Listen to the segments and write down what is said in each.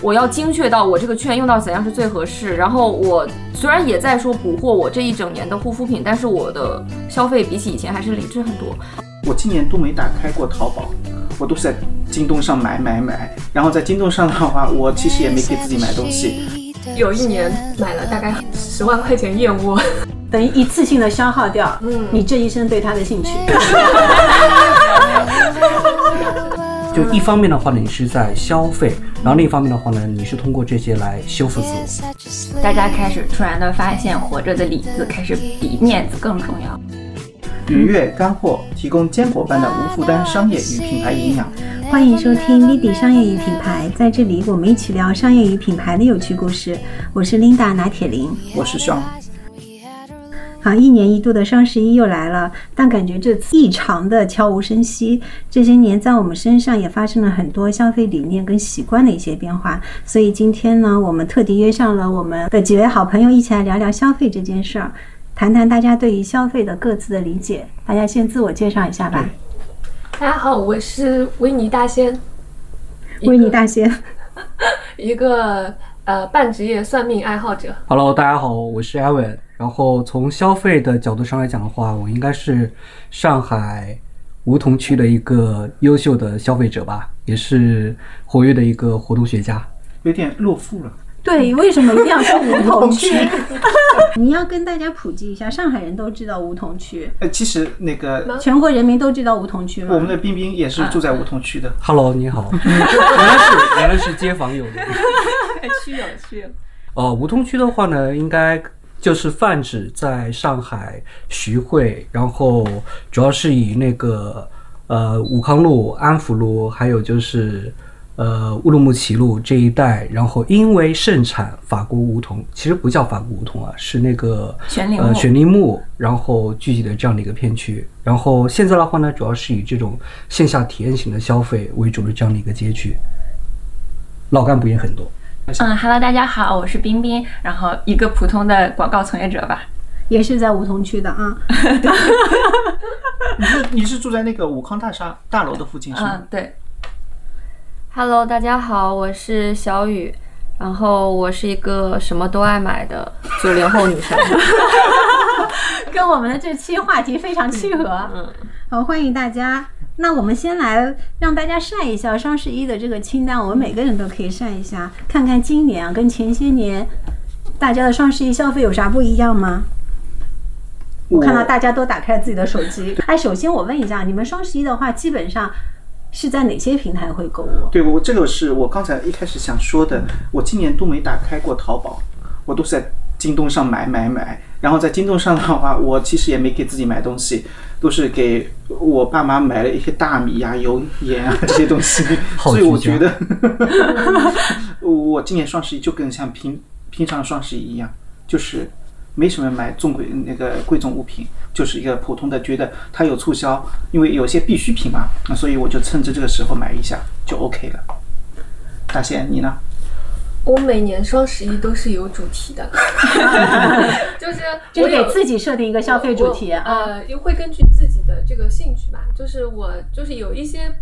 我要精确到我这个券用到怎样是最合适。然后我虽然也在说补货我这一整年的护肤品，但是我的消费比起以前还是理智很多。我今年都没打开过淘宝，我都是在京东上买买买。然后在京东上的话，我其实也没给自己买东西。有一年买了大概十万块钱燕窝，等于一次性的消耗掉，嗯，你这一生对它的兴趣。就一方面的话呢，你是在消费，然后另一方面的话呢，你是通过这些来修复自我。大家开始突然的发现，活着的里子开始比面子更重要。愉悦干货，提供坚果般的无负担商业与品牌营养。欢迎收听 Lindy 商业与品牌，在这里我们一起聊商业与品牌的有趣故事。我是 Linda 拿铁林，我是肖。好，一年一度的双十一又来了，但感觉这次异常的悄无声息。这些年在我们身上也发生了很多消费理念跟习惯的一些变化，所以今天呢，我们特地约上了我们的几位好朋友，一起来聊聊消费这件事儿。谈谈大家对于消费的各自的理解，大家先自我介绍一下吧。大家好，我是维尼大仙。维尼大仙，一个 呃半职业算命爱好者。Hello，大家好，我是 Evan。然后从消费的角度上来讲的话，我应该是上海梧桐区的一个优秀的消费者吧，也是活跃的一个活动学家。有点落富了。对，为什么一定要说 梧桐区？你要跟大家普及一下，上海人都知道梧桐区。呃，其实那个全国人民都知道梧桐区吗？我们的冰冰也是住在梧桐区的。Hello，你好。原来是原来是街坊有的。区有区有。哦，梧桐区的话呢，应该就是泛指在上海徐汇，然后主要是以那个呃武康路、安福路，还有就是。呃，乌鲁木齐路这一带，然后因为盛产法国梧桐，其实不叫法国梧桐啊，是那个呃旋铃木，然后聚集的这样的一个片区。然后现在的话呢，主要是以这种线下体验型的消费为主的这样的一个街区，老干部也很多。嗯，Hello，大家好，我是冰冰，然后一个普通的广告从业者吧，也是在梧桐区的啊。你是你是住在那个武康大厦大楼的附近是吗？嗯，对。Hello，大家好，我是小雨，然后我是一个什么都爱买的九零后女生 跟我们的这期话题非常契合。嗯，好，欢迎大家。那我们先来让大家晒一下双十一的这个清单，我们每个人都可以晒一下，看看今年啊跟前些年大家的双十一消费有啥不一样吗？我看到大家都打开了自己的手机。哎，首先我问一下，你们双十一的话，基本上。是在哪些平台会购物？对我这个是我刚才一开始想说的，我今年都没打开过淘宝，我都是在京东上买买买。然后在京东上的话，我其实也没给自己买东西，都是给我爸妈买了一些大米呀、油盐啊这些东西。所以我觉得，我今年双十一就跟像平平常双十一一样，就是。没什么买重贵那个贵重物品，就是一个普通的，觉得它有促销，因为有些必需品嘛，那所以我就趁着这个时候买一下就 OK 了。大仙，你呢？我每年双十一都是有主题的，就是就是给自己设定一个消费主题呃，又会根据自己的这个兴趣吧，就是我就是有一些，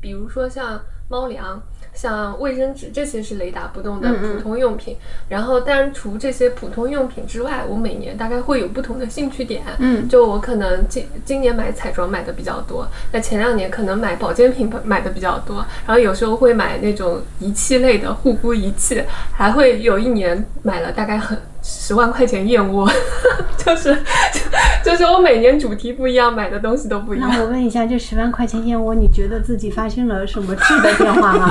比如说像猫粮。像卫生纸这些是雷打不动的普通用品，然后当然除这些普通用品之外，我每年大概会有不同的兴趣点。嗯，就我可能今今年买彩妆买的比较多，那前两年可能买保健品买的比较多，然后有时候会买那种仪器类的护肤仪器，还会有一年买了大概很。十万块钱燕窝，就是就是我每年主题不一样，买的东西都不一样。那我问一下，这十万块钱燕窝，你觉得自己发生了什么质的变化吗？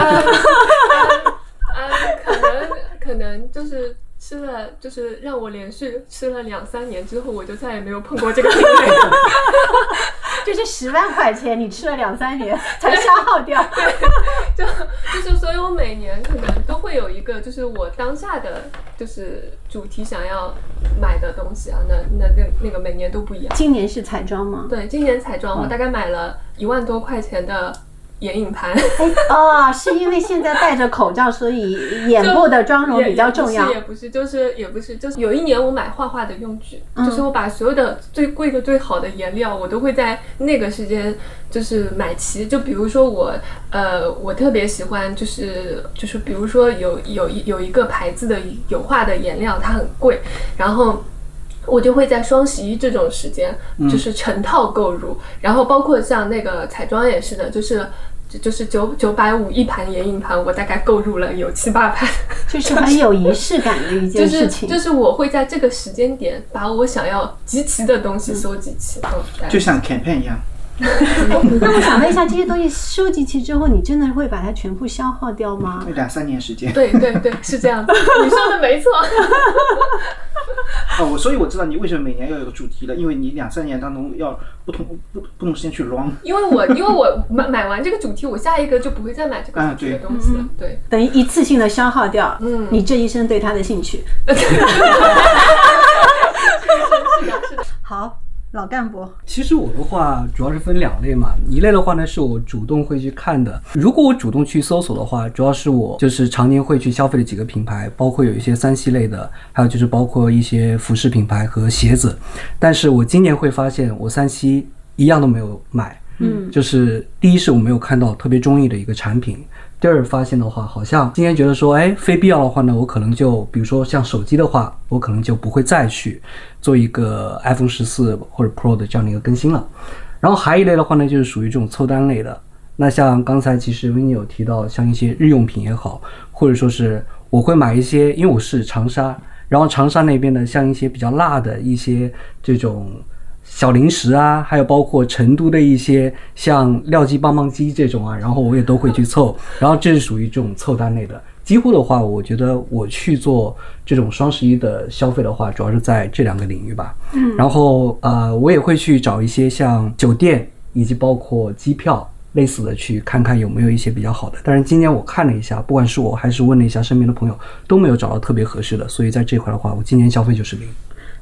嗯，可能可能就是吃了，就是让我连续吃了两三年之后，我就再也没有碰过这个品类。就是十万块钱，你吃了两三年才消耗掉。对，就就是，所以我每年可能都会有一个，就是我当下的就是主题想要买的东西啊，那那那那个每年都不一样。今年是彩妆吗？对，今年彩妆，我大概买了一万多块钱的眼影盘。哎哦，是因为现在戴着口罩，所以眼部的妆容比较重要。也不是，就是也不是，就是有一年我买画画的用具，就是我把所有的最贵的、最好的颜料，我都会在那个时间就是买齐。就比如说我，呃，我特别喜欢，就是就是比如说有有一有一个牌子的油画的颜料，它很贵，然后。我就会在双十一这种时间，就是成套购入，然后包括像那个彩妆也是的，就是就是九九百五一盘眼影盘，我大概购入了有七八盘，就是很有仪式感的一件事情。就是我会在这个时间点把我想要集齐的东西收集齐，嗯就像 campaign 一样。那我想问一下，这些东西收集齐之后，你真的会把它全部消耗掉吗？两三年时间。对对对，是这样的，你说的没错。啊，我所以我知道你为什么每年要有个主题了，因为你两三年当中要不同不不同时间去 run。因为我因为我买买完这个主题，我下一个就不会再买这个主题的东西了。对，等于一次性的消耗掉，嗯，你这一生对它的兴趣。是的，是的好。老干部，其实我的话主要是分两类嘛，一类的话呢是我主动会去看的，如果我主动去搜索的话，主要是我就是常年会去消费的几个品牌，包括有一些三 C 类的，还有就是包括一些服饰品牌和鞋子，但是我今年会发现我三 C 一样都没有买，嗯，就是第一是我没有看到特别中意的一个产品。第二发现的话，好像今天觉得说，哎，非必要的话呢，我可能就比如说像手机的话，我可能就不会再去做一个 iPhone 十四或者 Pro 的这样的一个更新了。然后还一类的话呢，就是属于这种凑单类的。那像刚才其实 w i n n 有提到，像一些日用品也好，或者说是我会买一些，因为我是长沙，然后长沙那边的像一些比较辣的一些这种。小零食啊，还有包括成都的一些像廖记棒棒鸡这种啊，然后我也都会去凑，然后这是属于这种凑单类的。几乎的话，我觉得我去做这种双十一的消费的话，主要是在这两个领域吧。嗯，然后呃，我也会去找一些像酒店以及包括机票类似的，去看看有没有一些比较好的。但是今年我看了一下，不管是我还是问了一下身边的朋友，都没有找到特别合适的，所以在这块的话，我今年消费就是零。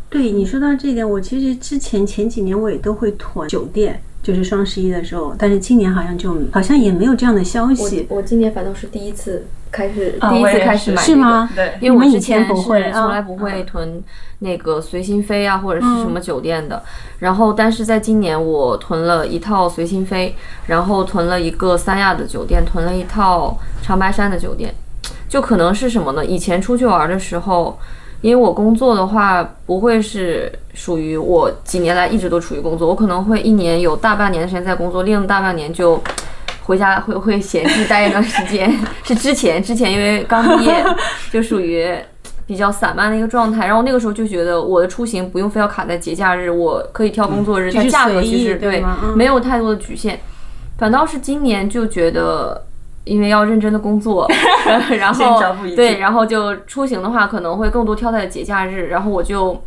对你说到这点，我其实之前前几年我也都会囤酒店，就是双十一的时候，但是今年好像就好像也没有这样的消息。我今年反倒是第一次开始，第一次开始买，是吗？对，因为我之前不会，从来不会囤那个随心飞啊，或者是什么酒店的。然后，但是在今年我囤了一套随心飞，然后囤了一个三亚的酒店，囤了一套长白山的酒店。就可能是什么呢？以前出去玩的时候。因为我工作的话，不会是属于我几年来一直都处于工作，我可能会一年有大半年的时间在工作，另大半年就回家会会闲置待一段时间。是之前之前因为刚毕业，就属于比较散漫的一个状态。然后那个时候就觉得我的出行不用非要卡在节假日，我可以挑工作日，它价格其实对没有太多的局限。反倒是今年就觉得。因为要认真的工作，然后对，然后就出行的话，可能会更多挑在节假日。然后我就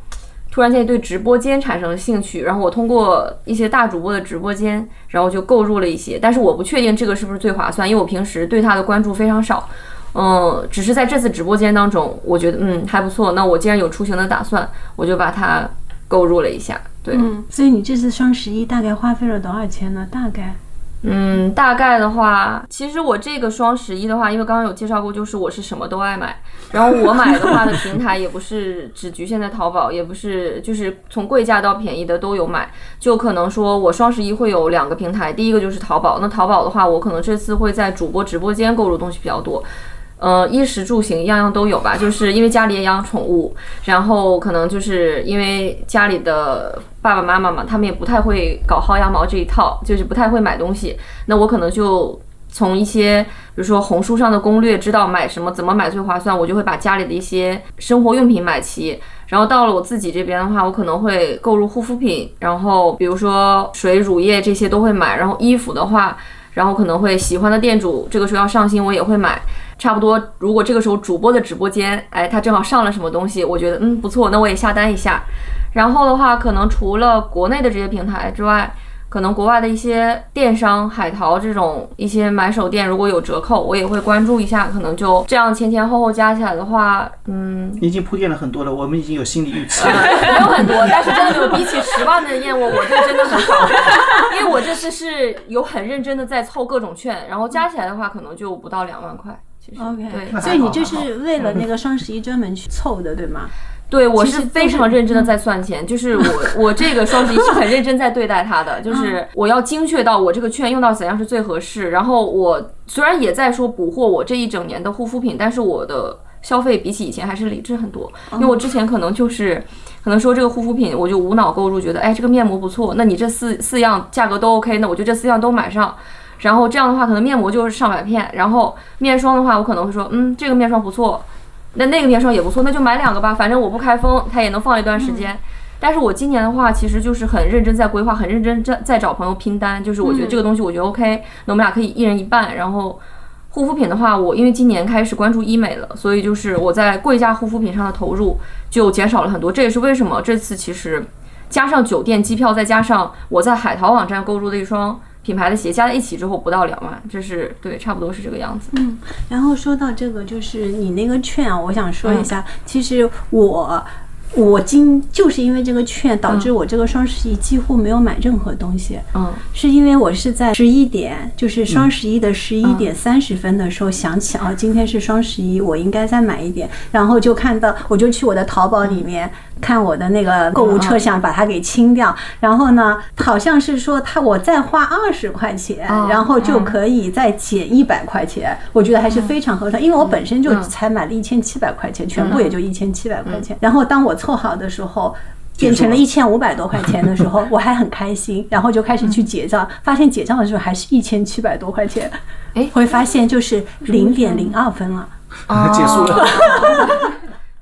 突然间对直播间产生了兴趣，然后我通过一些大主播的直播间，然后就购入了一些。但是我不确定这个是不是最划算，因为我平时对他的关注非常少。嗯，只是在这次直播间当中，我觉得嗯还不错。那我既然有出行的打算，我就把它购入了一下。对，所以你这次双十一大概花费了多少钱呢？大概？嗯，大概的话，其实我这个双十一的话，因为刚刚有介绍过，就是我是什么都爱买。然后我买的话的平台也不是只局限在淘宝，也不是就是从贵价到便宜的都有买。就可能说我双十一会有两个平台，第一个就是淘宝。那淘宝的话，我可能这次会在主播直播间购入东西比较多。呃，衣食住行样样都有吧，就是因为家里也养宠物，然后可能就是因为家里的爸爸妈妈嘛，他们也不太会搞薅羊毛这一套，就是不太会买东西。那我可能就从一些，比如说红书上的攻略，知道买什么，怎么买最划算，我就会把家里的一些生活用品买齐。然后到了我自己这边的话，我可能会购入护肤品，然后比如说水、乳液这些都会买。然后衣服的话，然后可能会喜欢的店主这个时候要上新，我也会买。差不多，如果这个时候主播的直播间，哎，他正好上了什么东西，我觉得嗯不错，那我也下单一下。然后的话，可能除了国内的这些平台之外，可能国外的一些电商、海淘这种一些买手店，如果有折扣，我也会关注一下。可能就这样前前后后加起来的话，嗯，已经铺垫了很多了，我们已经有心理预期了。没 有很多，但是真的有比起十万的燕窝，我这个真的很少。因为我这次是有很认真的在凑各种券，然后加起来的话，可能就不到两万块。其实 OK，对，所以你就是为了那个双十一专门去凑的，对吗？对，我是非常认真的在算钱，就是我我这个双十一是很认真在对待它的，就是我要精确到我这个券用到怎样是最合适。然后我虽然也在说补货我这一整年的护肤品，但是我的消费比起以前还是理智很多，因为我之前可能就是可能说这个护肤品我就无脑购入，觉得哎这个面膜不错，那你这四四样价格都 OK，那我就这四样都买上。然后这样的话，可能面膜就是上百片，然后面霜的话，我可能会说，嗯，这个面霜不错。那那个面霜也不错，那就买两个吧，反正我不开封，它也能放一段时间。但是我今年的话，其实就是很认真在规划，很认真在在找朋友拼单，就是我觉得这个东西我觉得 OK，那我们俩可以一人一半。然后护肤品的话，我因为今年开始关注医美了，所以就是我在贵价护肤品上的投入就减少了很多。这也是为什么这次其实加上酒店机票，再加上我在海淘网站购入的一双。品牌的鞋加在一起之后不到两万，这是对，差不多是这个样子。嗯，然后说到这个，就是你那个券啊，我想说一下，其实我。我今就是因为这个券，导致我这个双十一几乎没有买任何东西。嗯，是因为我是在十一点，就是双十一的十一点三十分的时候想起啊，今天是双十一，我应该再买一点。然后就看到，我就去我的淘宝里面看我的那个购物车，想把它给清掉。然后呢，好像是说他我再花二十块钱，然后就可以再减一百块钱。我觉得还是非常合算，因为我本身就才买了一千七百块钱，全部也就一千七百块钱。然后当我凑好的时候，变成了一千五百多块钱的时候，我还很开心，然后就开始去结账，发现结账的时候还是一千七百多块钱，哎，会发现就是零点零二分了，结束了。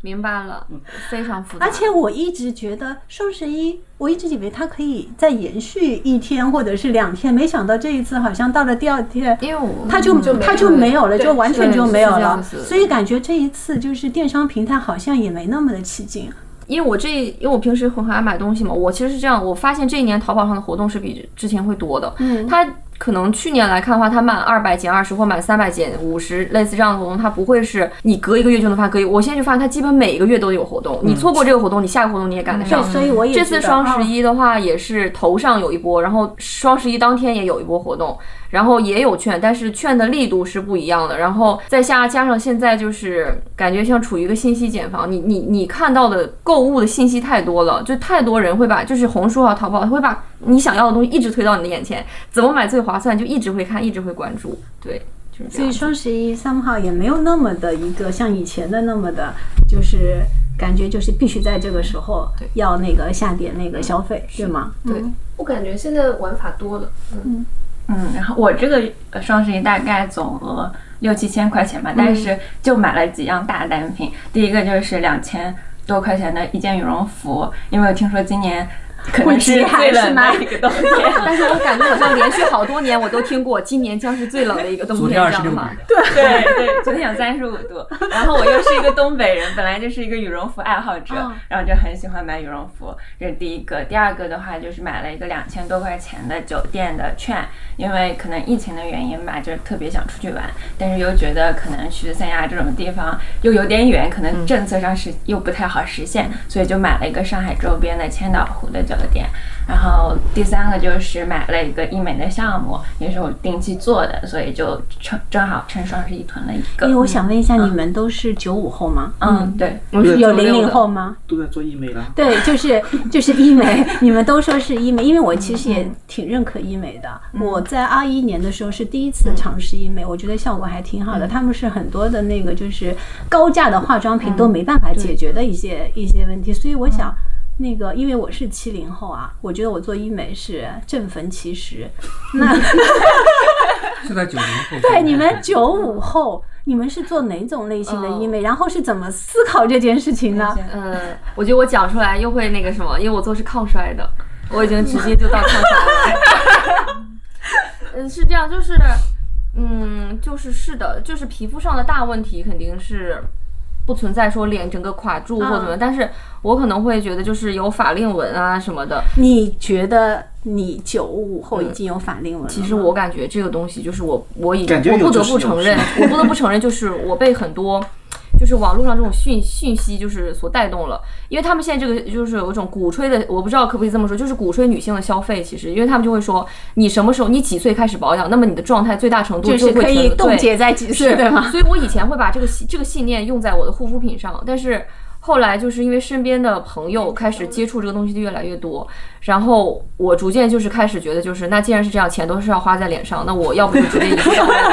明白了，非常复杂。而且我一直觉得双十一，我一直以为它可以再延续一天或者是两天，没想到这一次好像到了第二天，因为我它就它就没有了，就完全就没有了。所以感觉这一次就是电商平台好像也没那么的起劲。因为我这，因为我平时很爱买东西嘛，我其实是这样，我发现这一年淘宝上的活动是比之前会多的。嗯，它可能去年来看的话，它满二百减二十或满三百减五十，类似这样的活动，它不会是你隔一个月就能发，可以。我现在就发现它基本每个月都有活动，你错过这个活动，你下个活动你也赶得上。对，所以我也这次双十啊一的话，也是头上有一波，然后双十一当天也有一波活动，然后也有券，但是券的力度是不一样的。然后再下加上现在就是感觉像处于一个信息茧房，你你你看到的购物的信息太多了，就太多人会把就是红书啊、淘宝，他会把你想要的东西一直推到你的眼前，怎么买最划算就一直会看，一直会关注，对，就是这样。所以双十一 somehow 也没有那么的一个像以前的那么的，就是感觉就是必须在这个时候要那个下点那个消费，对吗？对嗯。我感觉现在玩法多了，嗯，嗯，然后我这个呃双十一大概总额六七千块钱吧，但是就买了几样大单品。第一个就是两千多块钱的一件羽绒服，因为我听说今年可能是会极寒最冷是吗的一个冬天。但是我感觉好像连续好多年我都听过，今年将是最冷的一个冬天，你知道吗对？对对，昨天有三十五度，然后我又是一个东北人，本来就是一个羽绒服爱好者，嗯然后就很喜欢买羽绒服，这是第一个。第二个的话就是买了一个两千多块钱的酒店的券，因为可能疫情的原因吧，就是特别想出去玩，但是又觉得可能去三亚这种地方又有点远，可能政策上是又不太好实现，所以就买了一个上海周边的千岛湖的酒店。然后第三个就是买了一个医美的项目，也是我定期做的，所以就趁正好趁双十一囤了一个。因为我想问一下，你们都是九五后吗？嗯，对，我是有零零后吗？都在做医美了。对，就是 就是医美，你们都说是医美，因为我其实也挺认可医美的。我在二一年的时候是第一次尝试医美，我觉得效果还挺好的。他们是很多的那个就是高价的化妆品都没办法解决的一些一些问题，所以我想。那个，因为我是七零后啊，我觉得我做医美是正逢其时。那 是在九零后。对你们九五后，你们是做哪种类型的医美？然后是怎么思考这件事情呢？呃，我觉得我讲出来又会那个什么，因为我做是抗衰的，我已经直接就到抗衰了。嗯，是这样，就是，嗯，就是是的，就是皮肤上的大问题肯定是不存在说脸整个垮住或怎么，但是我可能会觉得就是有法令纹啊什么的。你觉得你九五后已经有法令纹了？其实我感觉这个东西就是我我已我不得不承认，我不得不承认，就是我被很多。就是网络上这种讯讯息，就是所带动了，因为他们现在这个就是有一种鼓吹的，我不知道可不可以这么说，就是鼓吹女性的消费。其实，因为他们就会说，你什么时候，你几岁开始保养，那么你的状态最大程度就是会可以冻结在几岁，对吗？所以我以前会把这个信这个信念用在我的护肤品上，但是后来就是因为身边的朋友开始接触这个东西的越来越多，然后我逐渐就是开始觉得，就是那既然是这样，钱都是要花在脸上，那我要不就直接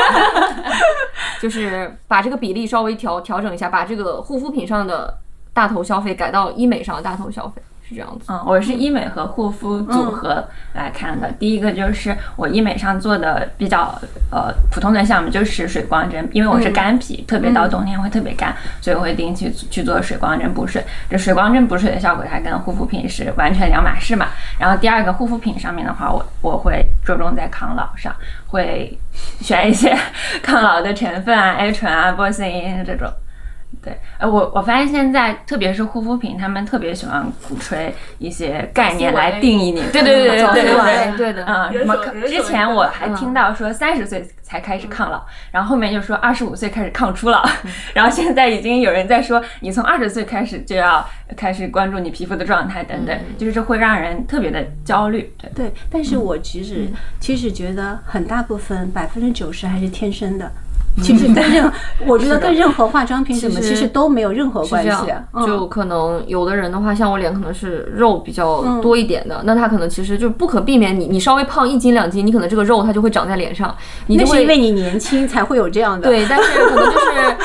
就是把这个比例稍微调调整一下，把这个护肤品上的大头消费改到医美上的大头消费，是这样子。嗯，我是医美和护肤组合来看的。第一个就是我医美上做的比较呃普通的项目就是水光针，因为我是干皮，特别到冬天会特别干，所以我会定期去做水光针补水。这水光针补水的效果，它跟护肤品是完全两码事嘛。然后第二个护肤品上面的话，我我会着重在抗老上，会选一些 抗老的成分啊，A 醇啊、玻色因这种。对，呃，我我发现现在特别是护肤品，他们特别喜欢鼓吹一些概念来定义你。对对对对对 对对。对的，嗯，什么之前我还听到说三十岁才开始抗老，然后后面就说二十五岁开始抗初老，然后现在已经有人在说你从二十岁开始就要开始关注你皮肤的状态等等，就是这会让人特别的焦虑。对，对，但是我其实、其实觉得很大部分百分之九十还是天生的。其实跟任，我觉得跟任何化妆品什么其实都没有任何关系。就可能有的人的话，像我脸可能是肉比较多一点的，那他可能其实就不可避免你，你稍微胖一斤两斤，你可能这个肉它就会长在脸上，你那就是会因为你年轻才会有这样的。对，但是可能就是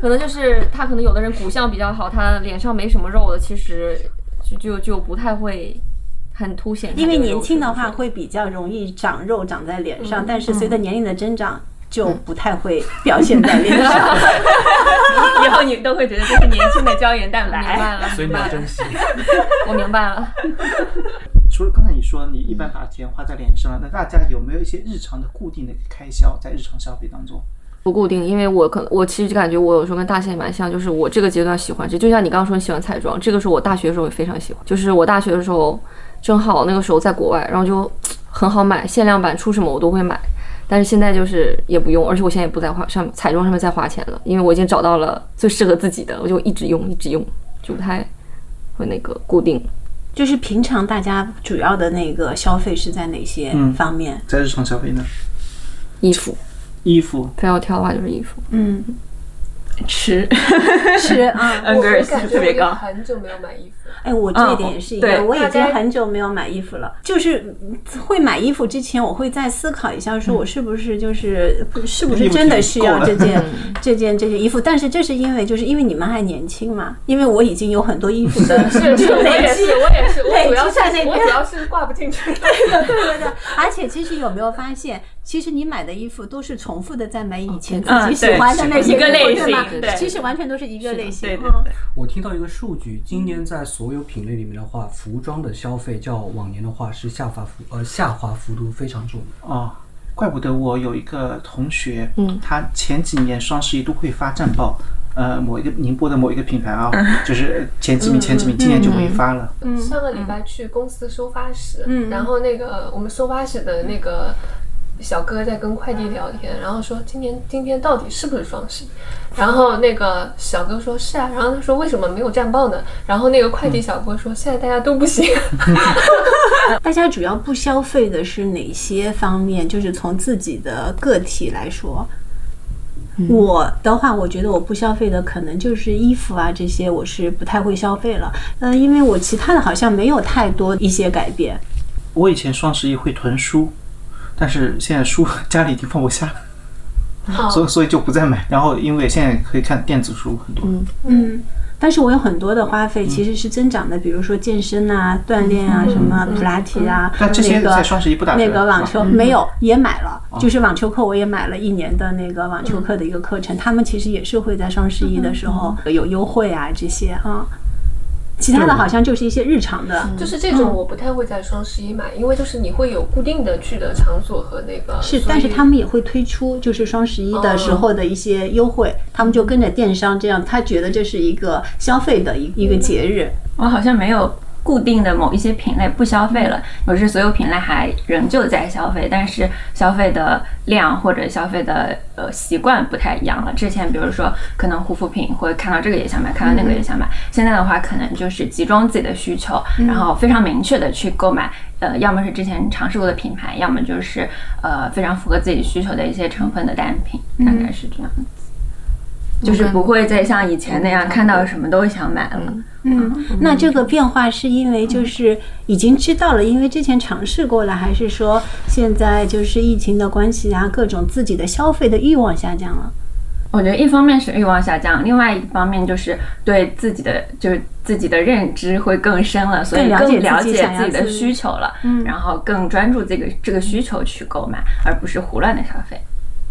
可能就是他可能有的人骨相比较好，他脸上没什么肉的，其实就就就不太会很凸显因为年轻的话会比较容易长肉长在脸上，但是随着年龄的增长。就不太会表现在脸上。以后你都会觉得这是年轻的胶原蛋白明白。了，所以你要珍惜。我明白了。除了刚才你说你一般把钱花在脸上，那大家有没有一些日常的固定的开销在日常消费当中？不固定，因为我可能我其实就感觉我有时候跟大仙蛮像，就是我这个阶段喜欢这，就像你刚刚说你喜欢彩妆，这个是我大学的时候也非常喜欢，就是我大学的时候正好那个时候在国外，然后就很好买，限量版出什么我都会买，但是现在就是也不用，而且我现在也不在花上彩妆上面再花钱了，因为我已经找到了最适合自己的，我就一直用一直用，就不太会那个固定。就是平常大家主要的那个消费是在哪些方面？在日常消费呢？衣服衣服，非要挑的话就是衣服，嗯，吃，吃啊。恩格尔系我感觉特别高。很久没有买衣服了。哎，我这一点也是一对样，我已经很久没有买衣服了。就是嗯会买衣服之前，我会再思考一下，说我是不是就是是不是真的需要这件 这件这件衣服？但是这是因为就是因为你们还年轻嘛，因为我已经有很多衣服的是是，我累积也是，我也是，我主要在那边我主要是挂不进去。对的，对的。而且其实有没有发现，其实你买的衣服都是重复的在买以前自己喜欢的那些一个类衣服，对吗型对。其实完全都是一个类型。对对嗯。对，我听到一个数据，今年在所有品类里面的话，服装的消费较往年的话是下滑幅呃下滑幅度非常重的。哦，怪不得我有一个同学，嗯。他前几年双十一都会发战报，呃，某一个宁波的某一个品牌啊，就是前几名前几名，今年就没发了。上个礼拜去公司收发室，嗯。然后那个我们收发室的那个小哥在跟快递聊天，然后说今年今天到底是不是双十一？然后那个小哥说是啊，然后他说为什么没有战报呢？然后那个快递小哥说现在大家都不行，大家主要不消费的是哪些方面？就是从自己的个体来说。我的话，我觉得我不消费的可能就是衣服啊这些，我是不太会消费了。嗯，因为我其他的好像没有太多一些改变。我以前双十一会囤书，但是现在书家里已经放不下了，好。所以所以就不再买。然后因为现在可以看电子书很多，嗯。嗯，但是我有很多的花费其实是增长的，比如说健身啊、锻炼啊、什么普拉提啊，但这些那个在双十一不打折那个网球没有也买了，就是网球课我也买了一年的那个网球课的一个课程，他们其实也是会在双十一的时候有优惠啊这些啊。其他的好像就是一些日常的。就是这种我不太会在双十一买，因为就是你会有固定的去的场所和那个。是，但是他们也会推出就是双十一的时候的一些优惠，他们就跟着电商这样，他觉得这是一个消费的一一个节日。我好像没有固定的某一些品类不消费了，我是所有品类还仍旧在消费，但是消费的量或者消费的呃习惯不太一样了。之前比如说可能护肤品会看到这个也想买，看到那个也想买，现在的话可能就是集中自己的需求，然后非常明确的去购买。呃，要么是之前尝试过的品牌，要么就是呃非常符合自己需求的一些成分的单品，大概是这样子。就是不会再像以前那样看到什么都想买了。嗯，那这个变化是因为就是已经知道了，因为之前尝试过了，还是说现在就是疫情的关系啊，各种自己的消费的欲望下降了？我觉得一方面是欲望下降，另外一方面就是对自己的就是自己的认知会更深了，所以更了解自己的需求了，然后更专注这个这个需求去购买，而不是胡乱的消费。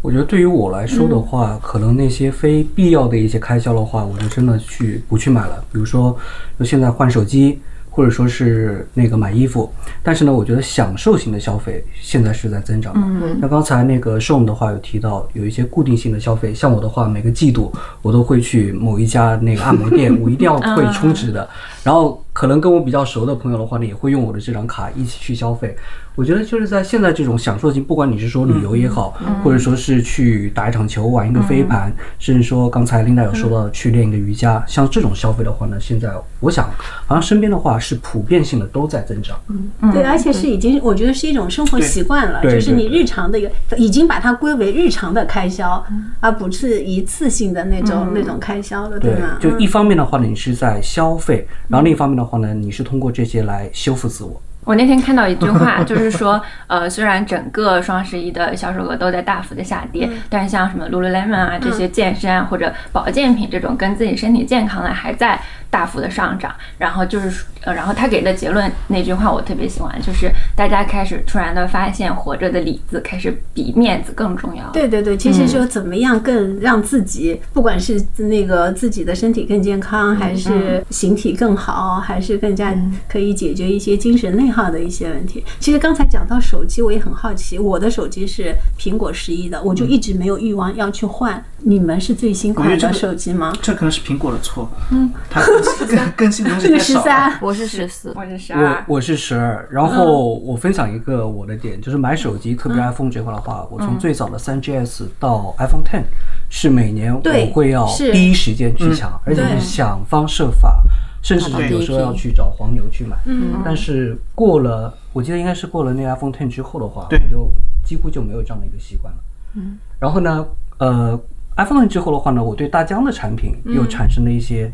我觉得对于我来说的话，可能那些非必要的一些开销的话，我就真的去不去买了。比如说，就现在换手机，或者说是那个买衣服。但是呢，我觉得享受型的消费现在是在增长的。嗯，那刚才那个 s h o n 的话有提到有一些固定性的消费，像我的话，每个季度我都会去某一家那个按摩店，我一定要会充值的。然后可能跟我比较熟的朋友的话呢，也会用我的这张卡一起去消费。我觉得就是在现在这种享受型，不管你是说旅游也好，或者说是去打一场球、玩一个飞盘，甚至说刚才 Linda 有说到去练一个瑜伽，像这种消费的话呢，现在我想好像身边的话是普遍性的都在增长。嗯。对，而且是已经，我觉得是一种生活习惯了，就是你日常的一个，已经把它归为日常的开销，而不是一次性的那种那种开销了，对吗？，就一方面的话呢，你是在消费，然后另一方面的话呢，你是通过这些来修复自我。我那天看到一句话，就是说，呃，虽然整个双十一的销售额都在大幅的下跌，但是像什么 Lululemon 啊这些健身啊或者保健品这种跟自己身体健康的还在大幅的上涨。然后就是，呃，然后他给的结论那句话我特别喜欢，就是大家开始突然的发现，活着的里子开始比面子更重要。对对对，其实就怎么样更让自己，不管是那个自己的身体更健康，还是形体更好，还是更加可以解决一些精神内耗的一些问题。其实刚才讲到手机，我也很好奇，我的手机是苹果十一的，我就一直没有欲望要去换。你们是最新款的手机吗？这可能是苹果的错。嗯，它 更新更更新的东西这个十太少我是十四，我是十二，我是十二，然后我分享一个我的点，就是买手机，特别 iPhone 这块的话，我从最早的三 GS 到 iPhone Ten，是每年我会要第一时间去抢，而且是想方设法，甚至对有时候要去找黄牛去买。嗯，但是过了，我记得应该是过了那个 iPhone Ten 之后的话，我就几乎就没有这样的一个习惯了。嗯，然后呢，呃，iPhone Ten 之后的话呢，我对大疆的产品又产生了一些。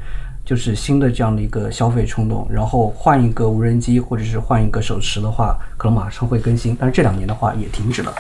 就是新的这样的一个消费冲动，然后换一个无人机或者是换一个手持的话，可能马上会更新，但是这两年的话也停止了。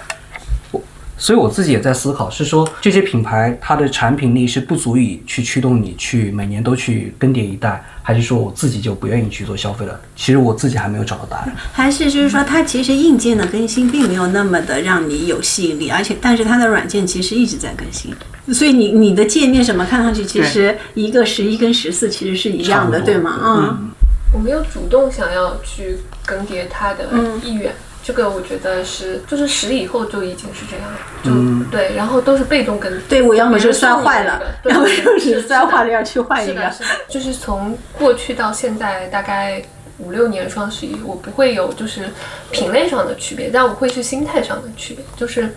我所以我自己也在思考，是说这些品牌它的产品力是不足以去驱动你去每年都去更迭一代，还是说我自己就不愿意去做消费了？其实我自己还没有找到答案。还是就是说，它其实硬件的更新并没有那么的让你有吸引力，而且但是它的软件其实一直在更新，所以你你的界面什么看上去其实一个十一跟十四其实是一样的，对吗？嗯，我没有主动想要去更迭它的嗯意愿。这个我觉得是，就是十以后就已经是这样了，就、嗯对，然后都是被动更迭。对我要么就摔坏了，要么就是是摔坏了要去换一个就是从过去到现在大概五六年双十一，我不会有就是品类上的区别，但我会是心态上的区别。就是，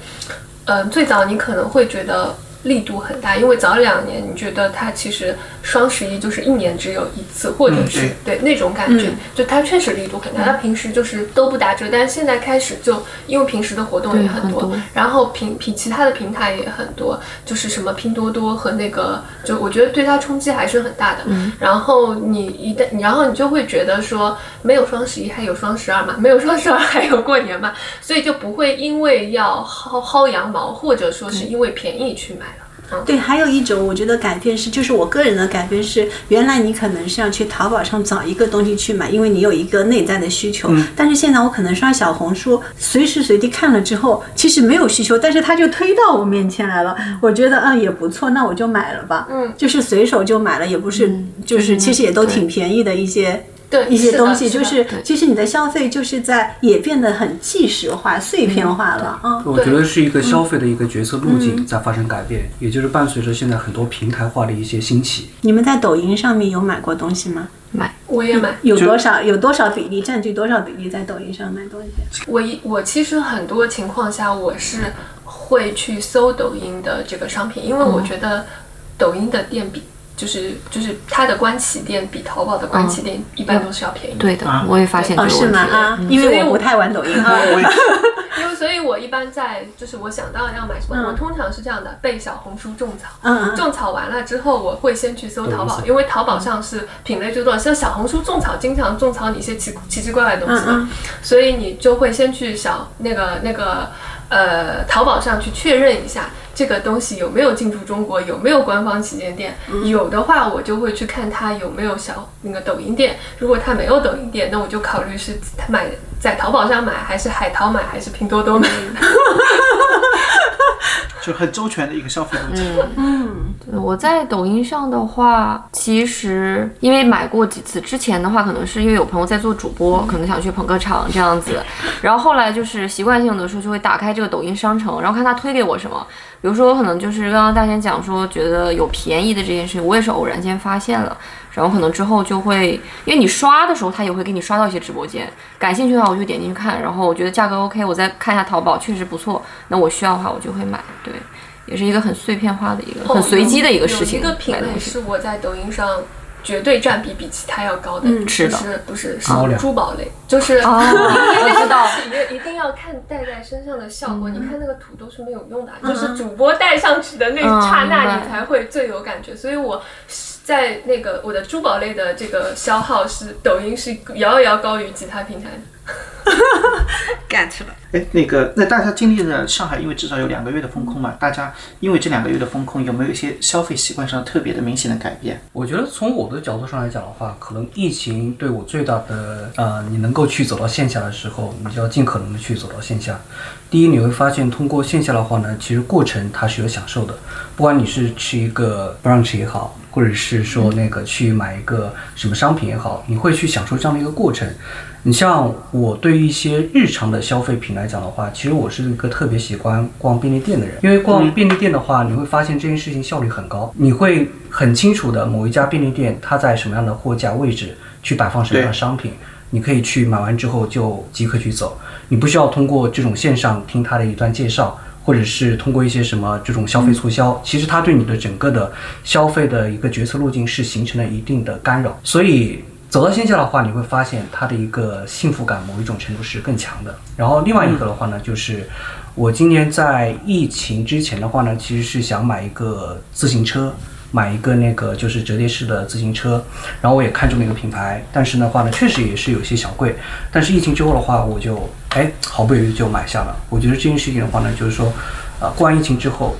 呃，最早你可能会觉得力度很大，因为早两年你觉得它其实双十一就是一年只有一次，或者嗯是、对那种感觉，就它确实力度很大。它平时就是都不打折，但是现在开始就因为平时的活动也很多，很多。然后平平其他的平台也很多，就是什么拼多多和那个，就我觉得对它冲击还是很大的。然后你一旦，然后你就会觉得说，没有双十一还有双十二嘛，没有双十二还有过年嘛，所以就不会因为要薅薅羊毛，或者说是因为便宜去买了。对，还有一种我觉得改变是，就是我个人的改变是，原来你可能是要去淘宝上找一个东西去买，因为你有一个内在的需求。但是现在我可能刷小红书，随时随地看了之后，其实没有需求，但是它就推到我面前来了。我觉得嗯也不错，那我就买了吧。嗯，就是随手就买了，也不是，就是其实也都挺便宜的一些。对一些东西，就是其实你的消费就是在也变得很即时化、碎片化了啊。我觉得是一个消费的一个决策路径在发生改变，也就是伴随着现在很多平台化的一些兴起。你们在抖音上面有买过东西吗？买我也买。有多少？有多少比例占据多少比例在抖音上买东西？我一我其实很多情况下我是会去搜抖音的这个商品，因为我觉得抖音的店比就是就是它的官旗店比淘宝的官旗店一般都是要便宜。对的啊，我也发现这哦，个是吗？问题。啊，因为我不太玩抖音啊。我也 因为所以，我一般在就是我想到要买什么，嗯我通常是这样的：被小红书种草，种草完了之后，我会先去搜淘宝，因为淘宝上是品类最多。像小红书种草，经常种草你一些奇奇奇怪怪的东西嘛，嗯所以你就会先去小那个那个呃淘宝上去确认一下这个东西有没有进驻中国，有没有官方旗舰店。有的话，我就会去看它有没有小那个抖音店。如果它没有抖音店，那我就考虑是买在淘宝上买，还是海淘买，还是拼多多买。就很周全的一个消费逻辑。嗯我在抖音上的话，其实因为买过几次，之前的话可能是因为有朋友在做主播，可能想去捧个场这样子，然后后来就是习惯性的说就会打开这个抖音商城，然后看他推给我什么。比如说我可能就是刚刚大仙讲说觉得有便宜的这件事情，我也是偶然间发现了，然后可能之后就会，因为你刷的时候他也会给你刷到一些直播间，感兴趣的话我就点进去看，然后我觉得价格 OK，我再看一下淘宝确实不错，那我需要的话我就会买，对。也是一个很碎片化的一个、很随机的一个事情。有一个品类是我在抖音上绝对占比比其他要高的，嗯是的就是不是是珠宝类，就是 知道一一定要看戴在身上的效果。嗯你看那个图都是没有用的，就是主播戴上去的那刹那，你才会最有感觉。所以我。在那个我的珠宝类的这个消耗是抖音是遥遥高于其他平台的。get 了。哎，那个，那大家经历了上海，因为至少有两个月的风控嘛，大家因为这两个月的风控，有没有一些消费习惯上特别的明显的改变？我觉得从我的角度上来讲的话，可能疫情对我最大的呃，你能够去走到线下的时候，你就要尽可能的去走到线下。第一，你会发现通过线下的话呢，其实过程它是有享受的，不管你是吃一个 brunch 也好，或者是说那个去买一个什么商品也好，你会去享受这样的一个过程。你像我对于一些日常的消费品来讲的话，其实我是一个特别喜欢逛便利店的人，因为逛便利店的话，你会发现这件事情效率很高，你会很清楚的某一家便利店它在什么样的货架位置去摆放什么样的商品，你可以去买完之后就即刻去走，你不需要通过这种线上听他的一段介绍。或者是通过一些什么这种消费促销，其实它对你的整个的消费的一个决策路径是形成了一定的干扰，所以走到线下的话，你会发现它的一个幸福感某一种程度是更强的。然后另外一个的话呢，就是我今年在疫情之前的话呢，其实是想买一个自行车。买一个那个就是折叠式的自行车，然后我也看中了一个品牌，但是的话呢，确实也是有些小贵。但是疫情之后的话，我就哎毫不犹豫就买下了。我觉得这件事情的话呢，就是说，呃，过完疫情之后，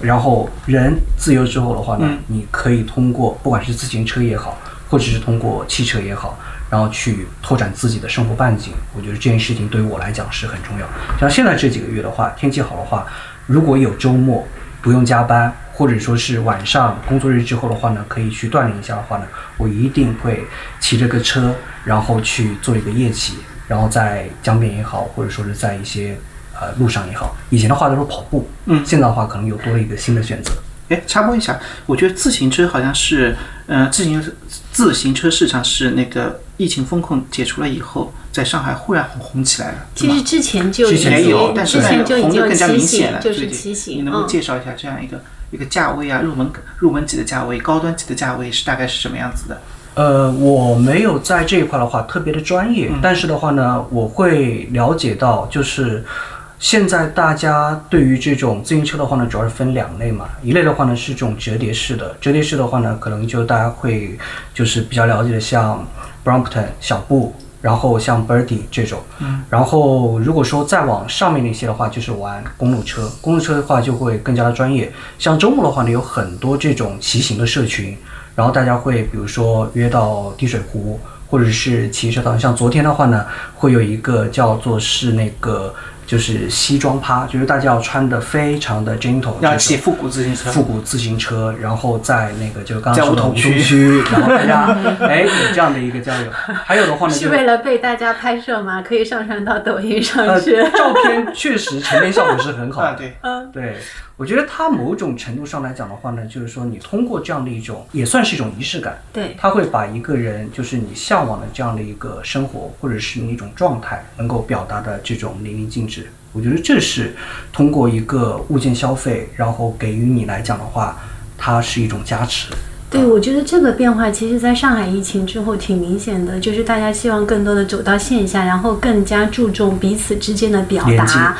然后人自由之后的话呢，嗯你可以通过不管是自行车也好，或者是通过汽车也好，然后去拓展自己的生活半径。我觉得这件事情对于我来讲是很重要。像现在这几个月的话，天气好的话，如果有周末不用加班，或者说是晚上工作日之后的话呢，可以去锻炼一下的话呢，我一定会骑着个车，然后去做一个夜骑，然后在江边也好，或者说是在一些呃路上也好。以前的话都是跑步，嗯现在的话可能有多了一个新的选择。哎，插播一下，我觉得自行车好像是，呃，自行自行车市场是那个疫情风控解除了以后，在上海忽然红红起来了。其实之前就已之前有，但是之前就红的更加明显了。行，就是骑行。你能不能嗯介绍一下这样一个一个价位啊，入门入门级的价位、高端级的价位是大概是什么样子的？呃，我没有在这一块的话特别的专业，嗯但是的话呢，我会了解到，就是现在大家对于这种自行车的话呢，主要是分两类嘛，一类的话呢是这种折叠式的，折叠式的话呢，可能就大家会就是比较了解的，像 Brompton 小布。然后像 Birdy 这种，嗯，然后如果说再往上面那些的话，就是玩公路车，公路车的话就会更加的专业。像周末的话呢，有很多这种骑行的社群，然后大家会比如说约到滴水湖，或者是骑车道。像昨天的话呢，会有一个叫做是那个。就是西装趴，就是大家要穿的非常的 gentle，要骑复古自行车，复古自行车，然后在那个就刚刚说的梧桐区区，然后大家 哎有这样的一个交流。还有的话呢，是为了被大家拍摄吗？可以上传到抖音上呃，去。照片确实成片效果是很好的。啊，对，嗯，对，我觉得它某种程度上来讲的话呢，就是说你通过这样的一种，也算是一种仪式感。对，它会把一个人就是你向往的这样的一个生活，或者是你一种状态，能够表达的这种淋漓尽致。我觉得这是通过一个物件消费，然后给予你来讲的话，它是一种加持。对，我觉得这个变化其实在上海疫情之后挺明显的，就是大家希望更多的走到线下，然后更加注重彼此之间的表达，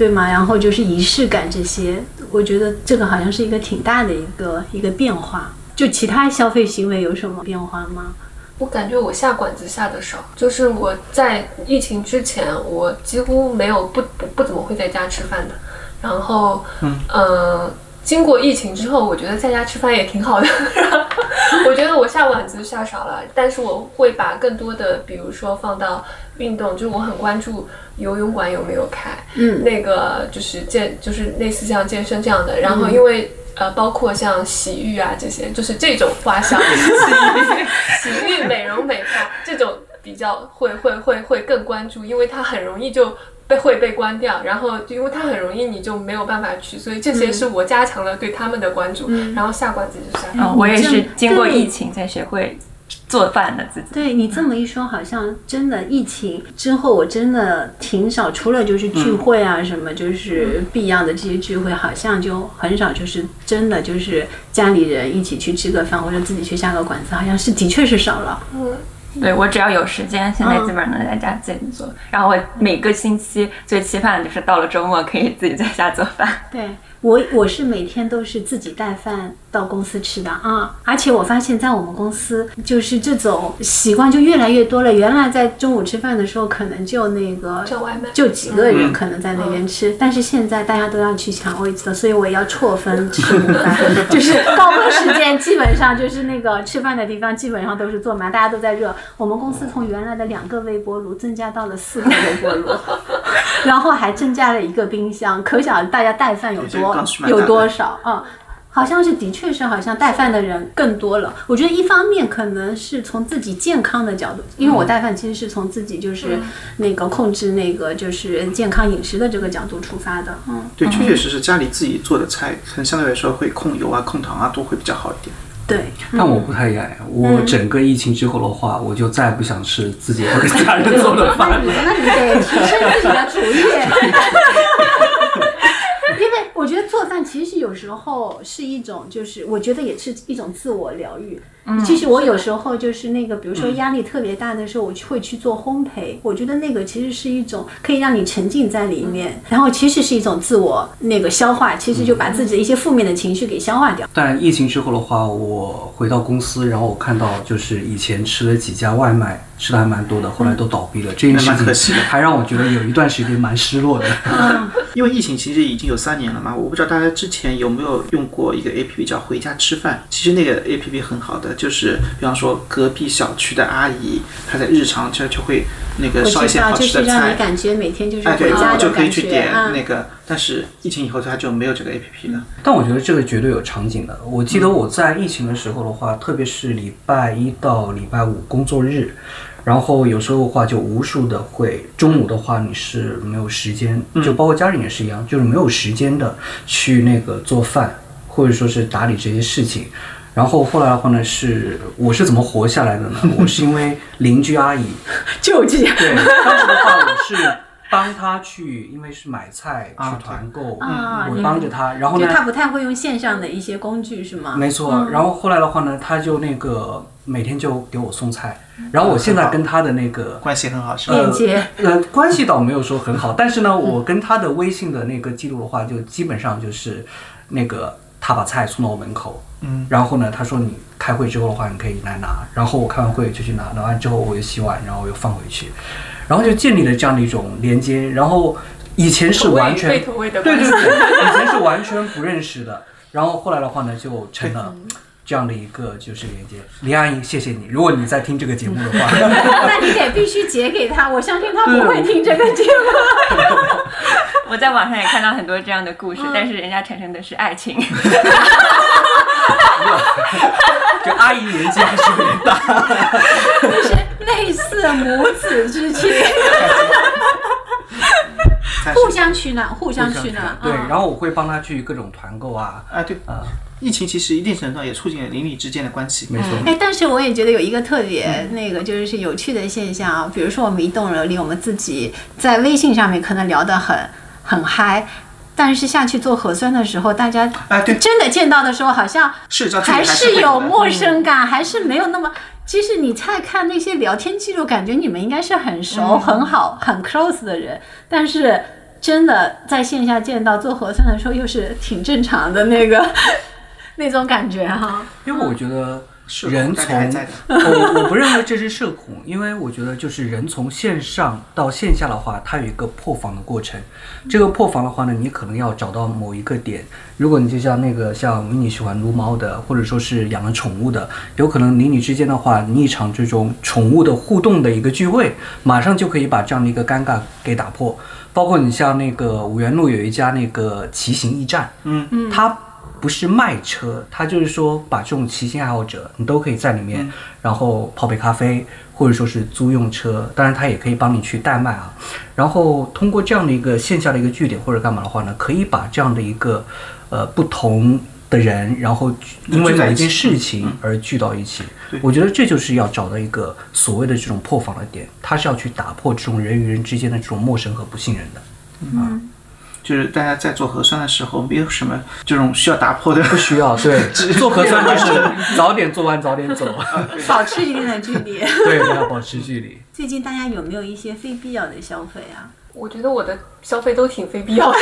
对吗？然后就是仪式感这些，我觉得这个好像是一个挺大的一个一个变化。就其他消费行为有什么变化吗？我感觉我下馆子下的少，就是我在疫情之前，我几乎没有不不不怎么会在家吃饭的。然后，嗯呃，经过疫情之后，我觉得在家吃饭也挺好的。我觉得我下馆子下少了，但是我会把更多的，比如说放到运动，就是我很关注游泳馆有没有开，嗯那个就是健，就是类似像健身这样的。然后因为、呃，包括像洗浴啊这些，就是这种花销，洗浴、美容美发这种比较会会会会更关注，因为它很容易就。被会被关掉，然后就因为它很容易你就没有办法去，所以这些是我加强了对他们的关注，然后下馆子就下。嗯，我也是经过疫情才学会做饭的自己。对你这么一说，好像真的疫情之后，我真的挺少，除了就是聚会啊什么，就是必要的这些聚会，好像就很少，就是真的就是家里人一起去吃个饭，或者自己去下个馆子，好像是的确是少了。嗯，对我只要有时间，现在基本上能在家自己做。然后我每个星期最期盼的就是到了周末可以自己在家做饭。对我，我是每天都是自己带饭到公司吃的啊，而且我发现，在我们公司就是这种习惯就越来越多了。原来在中午吃饭的时候，可能就那个叫外卖就几个人嗯可能在那边吃，但是现在大家都要去抢位置了，所以我也要错分吃午饭，就是高峰时间基本上就是那个吃饭的地方基本上都是坐满，大家都在热。我们公司从原来的两个微波炉增加到了四个微波炉，然后还增加了一个冰箱，可想大家带饭有多有多少啊？好像是，的确是，好像带饭的人更多了。我觉得一方面可能是从自己健康的角度，因为我带饭其实是从自己就是那个控制那个就是健康饮食的这个角度出发的。嗯，对，确确实实家里自己做的菜，可能相对来说会控油啊、控糖啊都会比较好一点。对，但我不太一样，我整个疫情之后的话，我就再也不想吃自己或者家人做的饭了。你 那你得提升自己的厨艺。其实有时候是一种，就是我觉得也是一种自我疗愈。其实我有时候就是那个，比如说压力特别大的时候，我就会去做烘焙。我觉得那个其实是一种可以让你沉浸在里面，然后其实是一种自我那个消化，其实就把自己的一些负面的情绪给消化掉。但疫情之后的话，我回到公司，然后我看到就是以前吃了几家外卖，吃的还蛮多的，后来都倒闭了。这件事蛮可惜的情还让我觉得有一段时间蛮失落的。因为疫情其实已经有三年了嘛，我不知道大家之前有没有用过一个 A P P 叫回家吃饭。其实那个 A P P 很好的，就是比方说隔壁小区的阿姨，她在日常就就会那个烧一些好就是让吃的菜你，感觉每天就是哎，对，回家的就可以去点啊。那个。但是疫情以后，它就没有这个 A P P 了。但我觉得这个绝对有场景的。我记得我在疫情的时候的话，特别是礼拜一到礼拜五工作日，然后有时候的话就无数的会，中午的话你是没有时间，就包括家人也是一样，就是没有时间的去那个做饭，或者说是打理这些事情。然后后来的话呢，是我是怎么活下来的呢？我是因为邻居阿姨，救济。对，当时的话我是帮她去，因为是买菜啊去团购，啊我帮着她，然后呢，就他不太会用线上的一些工具，是吗？没错，然后后来的话呢，她就那个每天就给我送菜，然后我现在跟他的那个关系很好，是吧？链接呃关系倒没有说很好，但是呢，我跟他的微信的那个记录的话，就基本上就是那个他把菜送到我门口，嗯，然后呢，他说你开开会之后的话，你可以来拿。然后我开完会就去拿，拿完之后我又洗碗，然后又放回去，然后就建立了这样的一种连接。然后以前是完全对对对，以前是完全不认识的，然后后来的话呢，就成了这样的一个就是连接。林阿姨，谢谢你，如果你在听这个节目的话，那你得必须截给他，我相信他不会听这个节目。我在网上也看到很多这样的故事，但是人家产生的是爱情。就阿姨年纪还是有点大。就是类似母子之情，互相取暖，互相取暖。对，嗯然后我会帮他去各种团购啊，啊，对，啊，疫情其实一定程度上也促进了邻里之间的关系。没错。哎，但是我也觉得有一个特别那个就是有趣的现象啊，比如说我们一栋楼里，我们自己在微信上面可能聊得很很嗨，但是下去做核酸的时候，大家哎对真的见到的时候，好像是还是有陌生感，还是没有那么。其实你再看那些聊天记录，感觉你们应该是很熟、很好、很 close 的人，但是真的在线下见到做核酸的时候，又是挺正常的那个那种感觉哈。因为我觉得人从 我我不认为这是社恐，因为我觉得就是人从线上到线下的话，它有一个破防的过程。这个破防的话呢，你可能要找到某一个点。如果你就像那个像迷你喜欢撸猫的，或者说是养了宠物的，有可能邻里之间的话，你一场这种宠物的互动的一个聚会，马上就可以把这样的一个尴尬给打破。包括你像那个五元路有一家那个骑行驿站，嗯嗯，它不是卖车，它就是说把这种骑行爱好者，你都可以在里面，然后泡杯咖啡，或者说是租用车，当然它也可以帮你去代卖啊。然后通过这样的一个线下的一个据点或者干嘛的话呢，可以把这样的一个呃不同的人，然后因为某一件事情而聚到一起。我觉得这就是要找到一个所谓的这种破防的点，它是要去打破这种人与人之间的这种陌生和不信任的。就是大家在做核酸的时候，没有什么这种需要打破的。不需要，对，做核酸就是 早点做完早点走，保持一定的距离。对，要保持距离。最近大家有没有一些非必要的消费啊？我觉得我的消费都挺非必要的。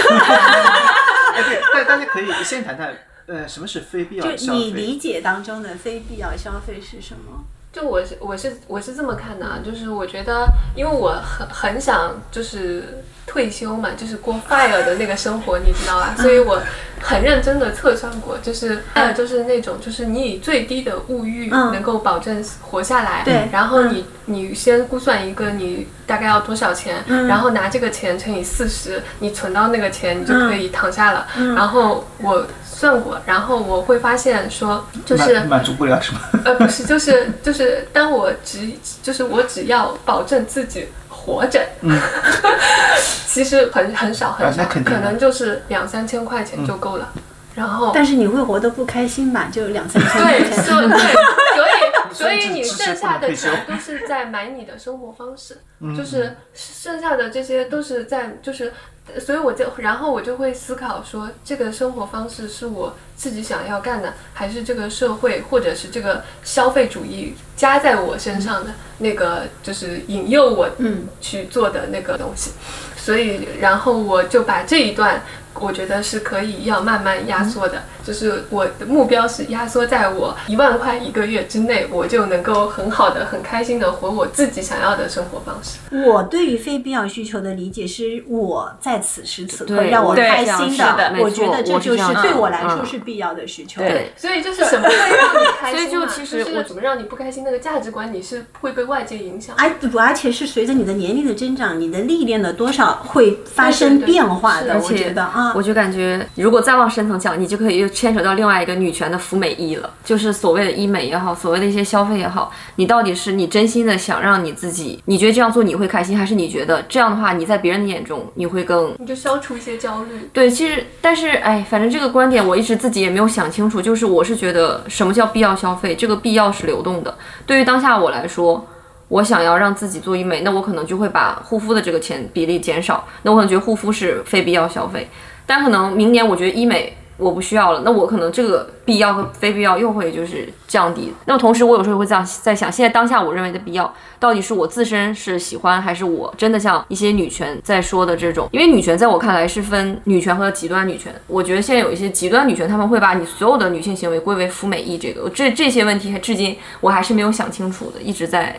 哎，对，但大家可以先谈谈，呃，什么是非必要就的消费？你理解当中的非必要消费是什么？就我是我是我是这么看的啊，就是我觉得，因为我很很想就是退休嘛，就是过 fire 的那个生活，你知道吧？所以我很认真的测算过，就是还有就是那种就是你以最低的物欲嗯。能够保证活下来，对然后你你先估算一个你大概要多少钱，然后拿这个钱乘以四十，你存到那个钱，你就可以躺下了。然后我算过，然后我会发现说，就是满满足不了什么？呃，不是，就是就是，当我只就是我只要保证自己活着，其实很很少很少，可能就是两三千块钱就够了。然后但是你会活得不开心吧？就两三千，块钱。所对，所以所以你剩下的钱都是在买你的生活方式，嗯就是剩下的这些都是在就是，所以我就然后我就会思考说，这个生活方式是我自己想要干的，还是这个社会或者是这个消费主义加在我身上的那个就是引诱我嗯去做的那个东西，所以然后我就把这一段。我觉得是可以要慢慢压缩的，就是我的目标是压缩在我一万块一个月之内，我就能够很好的、很开心的活我自己想要的生活方式。我对于非必要需求的理解是，我在此时此刻让我开心的我觉得这就是对我来说嗯是必要的需求。对，所以就是什么会让你开心嘛？所以就其实我怎么让你不开心，那个价值观你是会被外界影响。而而且是随着你的年龄的增长，你的历练的多少会发生变化的。是我觉得啊，我就感觉，如果再往深层讲，你就可以又牵扯到另外一个女权的服美役了，就是所谓的医美也好，所谓的一些消费也好，你到底是你真心的想让你自己，你觉得这样做你会开心，还是你觉得这样的话你在别人的眼中你会更你就消除一些焦虑。对，其实但是哎，反正这个观点我一直自己也没有想清楚，就是我是觉得什么叫必要消费，这个必要是流动的。对于当下我来说，我想要让自己做医美，那我可能就会把护肤的这个钱比例减少，那我可能觉得护肤是非必要消费，但可能明年我觉得医美我不需要了，那我可能这个必要和非必要又会就是降低。那么同时，我有时候会这样在想，现在当下我认为的必要，到底是我自身是喜欢，还是我真的像一些女权在说的这种？因为女权在我看来是分女权和极端女权。我觉得现在有一些极端女权，他们会把你所有的女性行为归为服美役，这个这这些问题还，至今我还是没有想清楚的，一直在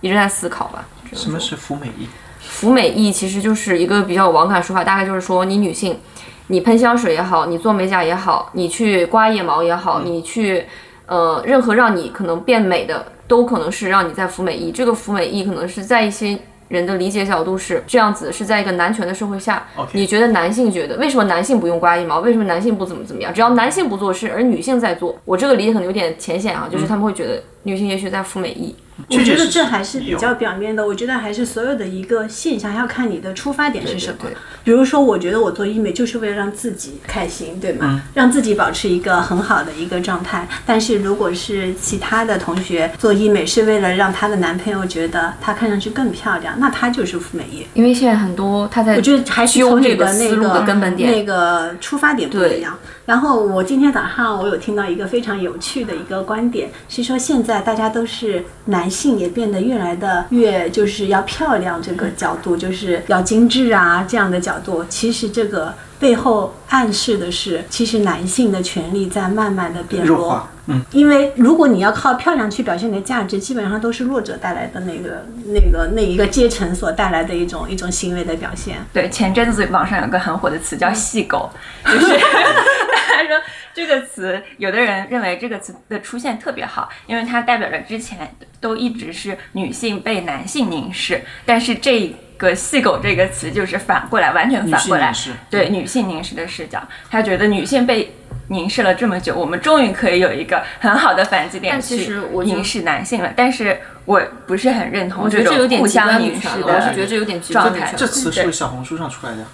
一直在思考吧。什么是服美役？服美役其实就是一个比较网感说法，大概就是说你女性。你喷香水也好，你做美甲也好，你去刮腋毛也好，你去，呃，任何让你可能变美的，都可能是让你在服美役。这个服美役可能是在一些人的理解角度是这样子，是在一个男权的社会下，你觉得男性觉得为什么男性不用刮腋毛，为什么男性不怎么怎么样？只要男性不做事，而女性在做，我这个理解可能有点浅显啊，就是他们会觉得女性也许在服美役。我觉得这还是比较表面的。我觉得还是所有的一个现象，要看你的出发点是什么。比如说，我觉得我做医美就是为了让自己开心，对吗？让自己保持一个很好的一个状态。但是如果是其他的同学做医美是为了让她的男朋友觉得她看上去更漂亮，那她就是服美业。因为现在很多她在，我觉得还是从你的那个根本点、那个出发点不一样。然后我今天早上我有听到一个非常有趣的一个观点，是说现在大家都是男性也变得越来的越就是要漂亮这个角度，就是要精致啊这样的角度。其实这个背后暗示的是，其实男性的权利在慢慢的变弱。嗯，因为如果你要靠漂亮去表现你的价值，基本上都是弱者带来的那个、那个、那一个阶层所带来的一种一种行为的表现。对，前阵子网上有个很火的词叫“细狗”，就是 大家说这个词，有的人认为这个词的出现特别好，因为它代表着之前都一直是女性被男性凝视，但是这个“细狗”这个词就是反过来，完全反过来，对女性凝视的视角，他觉得女性被。凝视了这么久，我们终于可以有一个很好的反击点去凝视男性了。但是我不是很认同我觉得这种互相凝视的，我是觉得这有点状态。这词是小红书上出来的。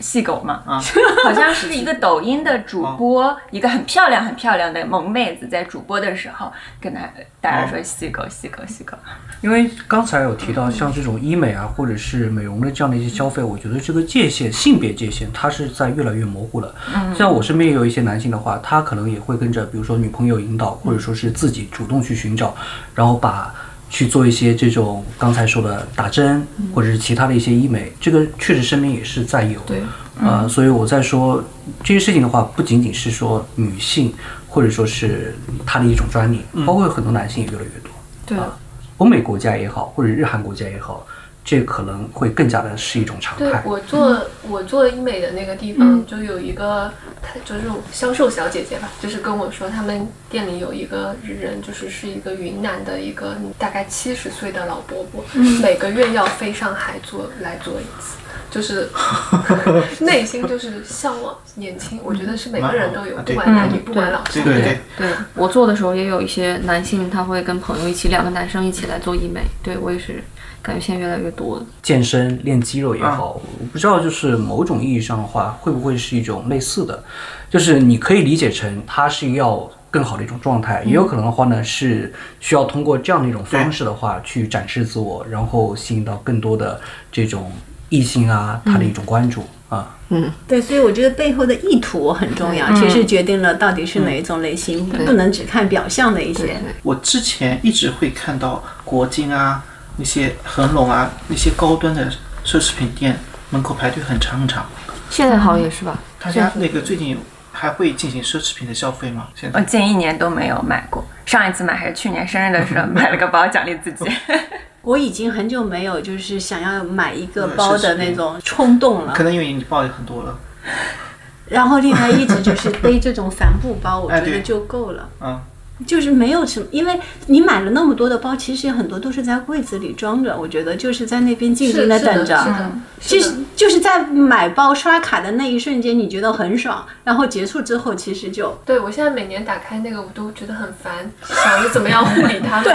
细狗嘛？啊，好像是 一个抖音的主播，一个很漂亮、很漂亮的萌妹子，在主播的时候跟他大家说细狗、细狗、细狗。因为刚才有提到像这种医美啊，或者是美容的这样的一些消费，我觉得这个界限、性别界限，它是在越来越模糊了。像我身边也有一些男性的话，他可能也会跟着，比如说女朋友引导，或者说是自己主动去寻找，然后把。去做一些这种刚才说的打针，或者是其他的一些医美，这个确实身边也是在有。对，呃，所以我在说这些事情的话，不仅仅是说女性，或者说是它的一种专利，包括很多男性也越来越多。对，欧美国家也好，或者日韩国家也好。这可能会更加的是一种常态。对我做我做医美的那个地方，就有一个，他就是销售小姐姐吧，就是跟我说，他们店里有一个人，就是是一个云南的一个大概七十岁的老伯伯，每个月要飞上海做来做一次，就是 内心就是向往年轻。我觉得是每个人都有，不管男女，不管老少。对对对，我做的时候也有一些男性，他会跟朋友一起，两个男生一起来做医美。对我也是。感觉现在越来越多了，健身练肌肉也好，我不知道，就是某种意义上的话，会不会是一种类似的，就是你可以理解成它是要更好的一种状态，也有可能的话呢，是需要通过这样的一种方式的话去展示自我，然后吸引到更多的这种异性啊，他的一种关注啊。嗯，对，所以我觉得背后的意图很重要，其实决定了到底是哪一种类型，不能只看表象的一些。我之前一直会看到国金啊。那些恒隆啊，那些高端的奢侈品店门口排队很长很长。现在好像也是吧？大家那个最近还会进行奢侈品的消费吗？现在我近一年都没有买过，上一次买还是去年生日的时候 买了个包奖励自己。我已经很久没有就是想要买一个包的那种冲动了。可能因为你包也很多了。然后另外一直就是背这种帆布包，我觉得就够了。嗯。就是没有什么，因为你买了那么多的包，其实很多都是在柜子里装着。我觉得就是在那边静静的等着。其实就是在买包刷卡的那一瞬间，你觉得很爽，然后结束之后，其实就对我现在每年打开那个，我都觉得很烦，想着怎么样护理它。对，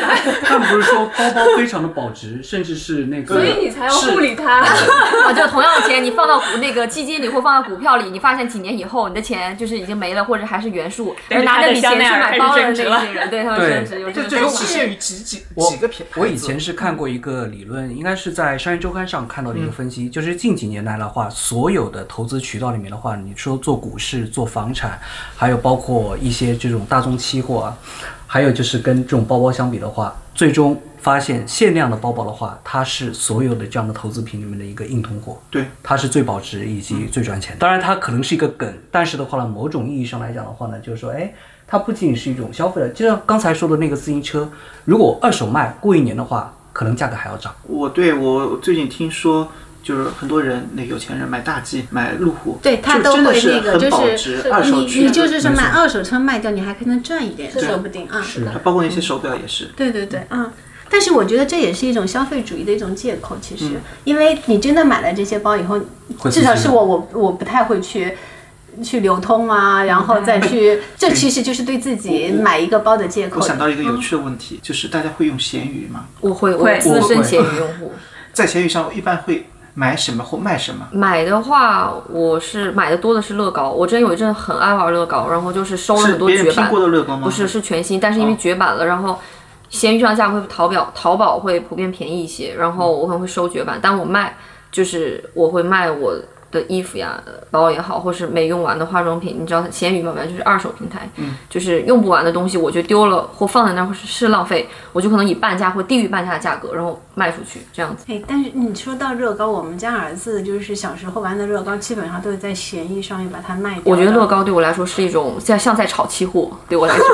他们不是说包包非常的保值，甚至是那个，所以你才要护理它。啊，就同样的钱，你放到股那个基金里或放到股票里，你发现几年以后，你的钱就是已经没了，或者还是原数，而拿着你钱去买。包的那升值了些人，对他们对升值有这这这个。只限于几几我几个品牌。我以前是看过一个理论，应该是在商业周刊上看到的一个分析，就是近几年来的话，所有的投资渠道里面的话，你说做股市、做房产，还有包括一些这种大宗期货啊，还有就是跟这种包包相比的话，最终发现限量的包包的话，它是所有的这样的投资品里面的一个硬通货。对，它是最保值以及最赚钱的。当然，它可能是一个梗，但是的话呢，某种意义上来讲的话呢，就是说，哎，它不仅仅是一种消费的，就像刚才说的那个自行车，如果二手卖过一年的话，可能价格还要涨。我对我最近听说，就是很多人那有钱人买大 G 买路虎，对他都会真的是那个就很保是值，二手你你就是说买二手车卖掉，你还可能赚一点，说不定啊。是它包括那些手表也是。对对对，嗯。但是我觉得这也是一种消费主义的一种借口，其实，嗯因为你真的买了这些包以后，至少是我我我不太会去去流通啊，然后再去，这其实就是对自己买一个包的借口我。想到一个有趣的问题，就是大家会用闲鱼吗？我会，我会资深闲鱼用户。在闲鱼上一般会买什么或卖什么？买的话，我是买的多的是乐高。我之前有一阵很爱玩乐高，然后就是收了很多绝版别人拼过，的乐高吗？不是是全新，但是因为哦绝版了，然后闲鱼上价格会比淘宝淘宝会普遍便宜一些，然后我可能会收绝版，但我卖就是我会卖我的衣服呀、包也好，或是没用完的化妆品，你知道闲鱼嘛，反正就是二手平台，嗯就是用不完的东西，我觉得丢了或放在那儿或是是浪费，我就可能以半价或低于半价的价格，然后卖出去这样子。哎，但是你说到乐高，我们家儿子就是小时候玩的乐高，基本上都是在闲鱼上面把它卖掉的。我觉得乐高对我来说是一种像像在炒期货，对我来说。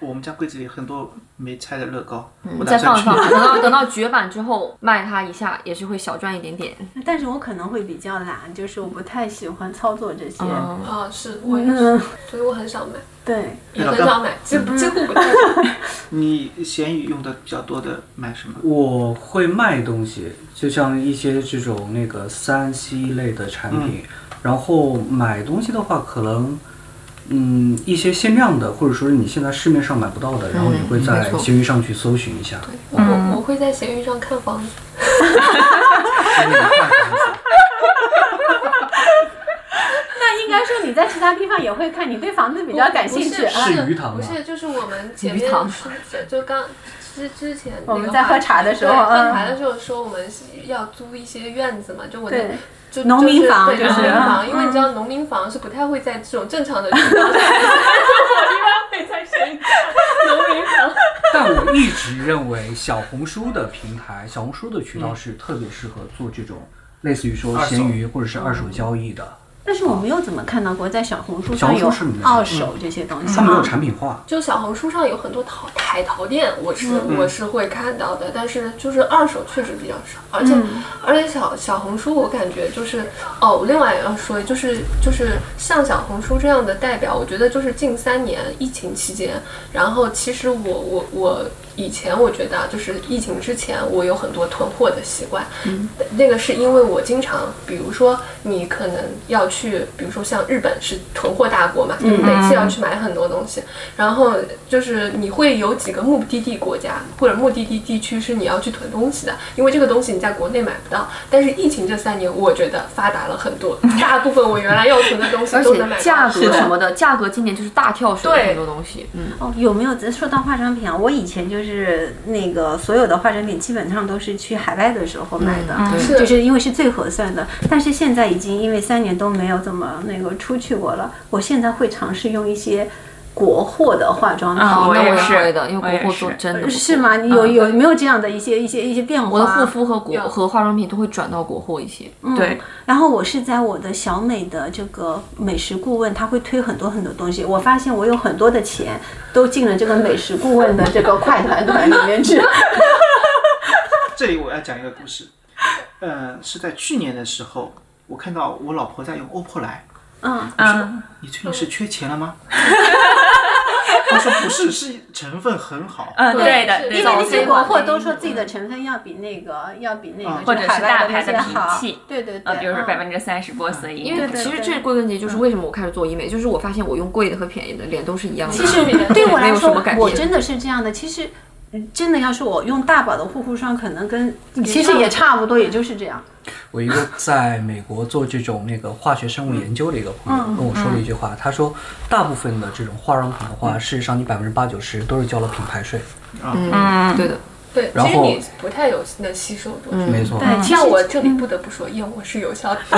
我们家柜子里很多没拆的乐高，我再。放一放，等到等到绝版之后卖它一下，也是会小赚一点点。但是我可能会比较懒，就是我不太喜欢操作这些。嗯，啊，是我也是，嗯，所以我很少买，对，也很少买，几几乎不太买。你闲鱼用的比较多的买什么？我会卖东西，就像一些这种那个三 C 类的产品，然后买东西的话，可能。嗯，一些限量的，或者说是你现在市面上买不到的，然后你会在闲鱼上去搜寻一下。我我我会在闲鱼上看房子，那应该说你在其他地方也会看，你对房子比较感兴趣。是鱼塘吗不是，就是我们前面鱼塘。是就刚之之前那个我们在喝茶的时候喝茶的时候说我们要租一些院子嘛，就我就农民房对就是。农民房，嗯因为你知道农民房是不太会在这种正常的渠道上面，我一般会在闲鱼农民房。但我一直认为小红书的平台、小红书的渠道是特别适合做这种类似于说闲鱼或者是二手交易的，但是我没有怎么看到过在小红书上有二手这些东西它没有啊。产品化。就小红书上有很多淘海淘店，我是、嗯我是会看到的，但是就是二手确实比较少，而且、嗯而且小小红书我感觉就是哦，另外要说就是就是像小红书这样的代表，我觉得就是近三年疫情期间，然后其实我我我以前我觉得啊就是疫情之前我有很多囤货的习惯，嗯那个是因为我经常，比如说你可能要去，比如说像日本是囤货大国嘛，嗯你每次要去买很多东西，然后就是你会有几个目的地国家或者目的地地区是你要去囤东西的，因为这个东西你在国内买不到。但是疫情这三年，我觉得发达了很多，大部分我原来要囤的东西而且都能买到。价是的格什么的，价格今年就是大跳水，对很多东西，嗯，哦，有没有？咱说到化妆品啊，我以前就是那个所有的化妆品基本上都是去海外的时候买的，就是因为是最合算的。但是现在已经因为三年都没有怎么那个出去过了，我现在会尝试用一些国货的化妆品。啊我那我是会的，因为国货做真的不是？吗？你有有没有这样的一些一些一些变化？我的护肤和国和化妆品都会转到国货一些，对，然后我是在我的小美的这个美食顾问，他会推很多很多东西。我发现我有很多的钱都进了这个美食顾问的这个快团团里面去。这里我要讲一个故事，呃，是在去年的时候，我看到我老婆在用 OPPO 来，嗯，嗯，你最近是缺钱了吗？他说不是，是成分很好。嗯，对的，因为那的。些国货都嗯。说自己的成分要比那个要比那个嗯或者是大牌的些好。脾气对对对，呃，比如说嗯。百分之三十玻色因，因为其实这归根结底就是为什么我开始做医美，就是我发现我用贵的和便宜的脸都是一样的，其实 对。我来说我真的是这样的。其实嗯真的要是我用大宝的护肤霜，可能跟其实也差不多，也就是这样。我一个在美国做这种那个化学生物研究的一个朋友跟我说了一句话，他说，大部分的这种化妆品的话，事实上你百分之八九十都是交了品牌税。嗯，对的，对，然后其实你不太有能吸收多少。没错，对，其实像我这里不得不说，燕窝是有效的。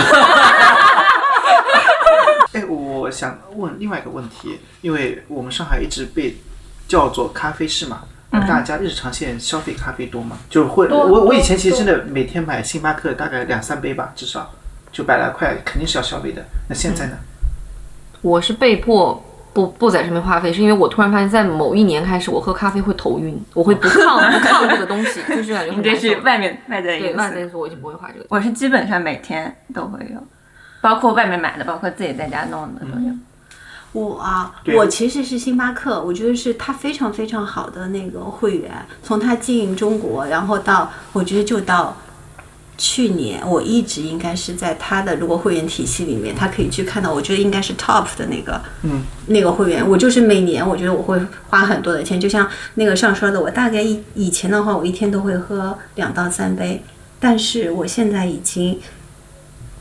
哎，我想问另外一个问题，因为我们上海一直被叫做咖啡市嘛，那大家日常现在消费咖啡多吗？就会我我以前其实真的每天买星巴克大概两三杯吧，至少就百来块肯定是要消费的。那现在呢？我是被迫不不在上面花费，是因为我突然发现，在某一年开始，我喝咖啡会头晕，我会不 抗不抗这个东西，就是感觉你这是外面外在对因素。外在因素，我已经不会花这个。我是基本上每天都会有，包括外面买的，包括自己在家弄的都有。我啊，我其实是星巴克，我觉得是它非常非常好的那个会员，从它经营中国，然后到我觉得就到去年，我一直应该是在它的如果会员体系里面，它可以去看到，我觉得应该是 top 的那个，嗯，那个会员，我就是每年我觉得我会花很多的钱，就像那个上说的，我大概以以前的话，我一天都会喝两到三杯，但是我现在已经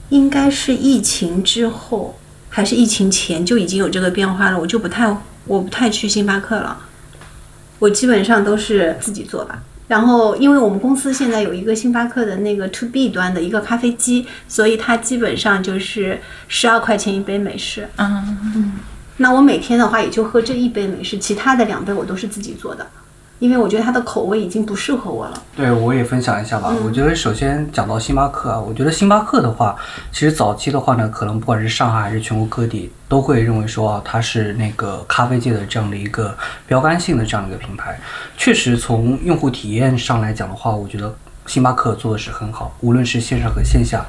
应该是疫情之后。还是疫情前就已经有这个变化了，我就不太我不太去星巴克了，我基本上都是自己做吧。然后，因为我们公司现在有一个星巴克的那个 to B 端的一个咖啡机，所以它基本上就是十二块钱一杯美式。嗯，那我每天的话也就喝这一杯美式，其他的两杯我都是自己做的，因为我觉得它的口味已经不适合我了。对，我也分享一下吧。我觉得首先讲到星巴克啊，我觉得星巴克的话，其实早期的话呢，可能不管是上海还是全国各地，都会认为说啊，它是那个咖啡界的这样的一个标杆性的这样的一个品牌。确实，从用户体验上来讲的话，我觉得星巴克做的是很好，无论是线上和线下。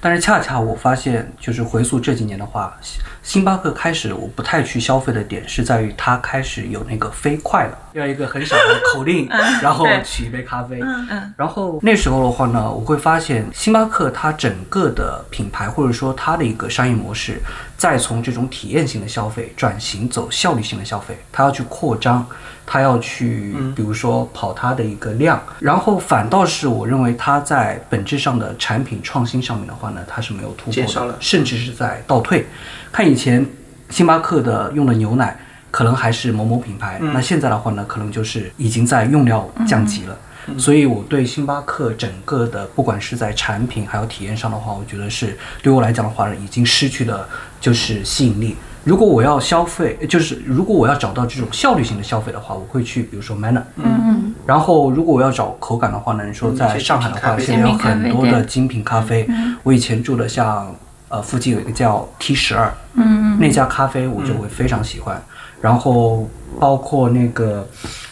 但是恰恰我发现，就是回溯这几年的话，星星巴克开始我不太去消费的点是在于它开始有那个飞快了，要一个很小的口令，然后对取一杯咖啡。嗯然后那时候的话呢，我会发现星巴克它整个的品牌或者说它的一个商业模式，再从这种体验型的消费转型走效率性的消费，它要去扩张，它要去比如说跑它的一个量，然后反倒是我认为它在本质上的产品创新上面的话呢，它是没有突破的，甚至是在倒退。看以前星巴克的用的牛奶。可能还是某某品牌，那现在的话呢，可能就是已经在用料降级了。所以我对星巴克整个的，不管是在产品还有体验上的话，我觉得是对我来讲的话，已经失去了就是吸引力。如果我要消费，就是如果我要找到这种效率型的消费的话，我会去比如说 Manner，嗯，然后如果我要找口感的话呢，你说在上海的话，现在有很多的精品咖啡。我以前住的像呃附近有一个叫 T 十二，嗯，那家咖啡我就会非常喜欢。然后包括那个，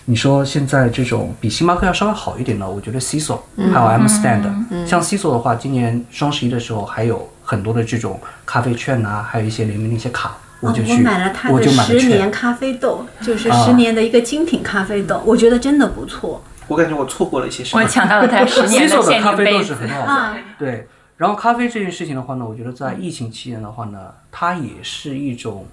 你说现在这种比星巴克要稍微好一点的，我觉得 CISO 还有 M Stand，、像 CISO 的话，今年双十一的时候还有很多的这种咖啡券啊，还有一些联名的一些卡，我就我去，买了它的我就买了十年。咖啡豆，就是啊十年的一个精品咖啡豆，我觉得真的不错。我感觉我错过了一些什么我。抢到了它十年 CISO 的限咖啡豆定杯子。是很好的，啊对。然后咖啡这件事情的话呢，我觉得在疫情期间的话呢，它也是一种，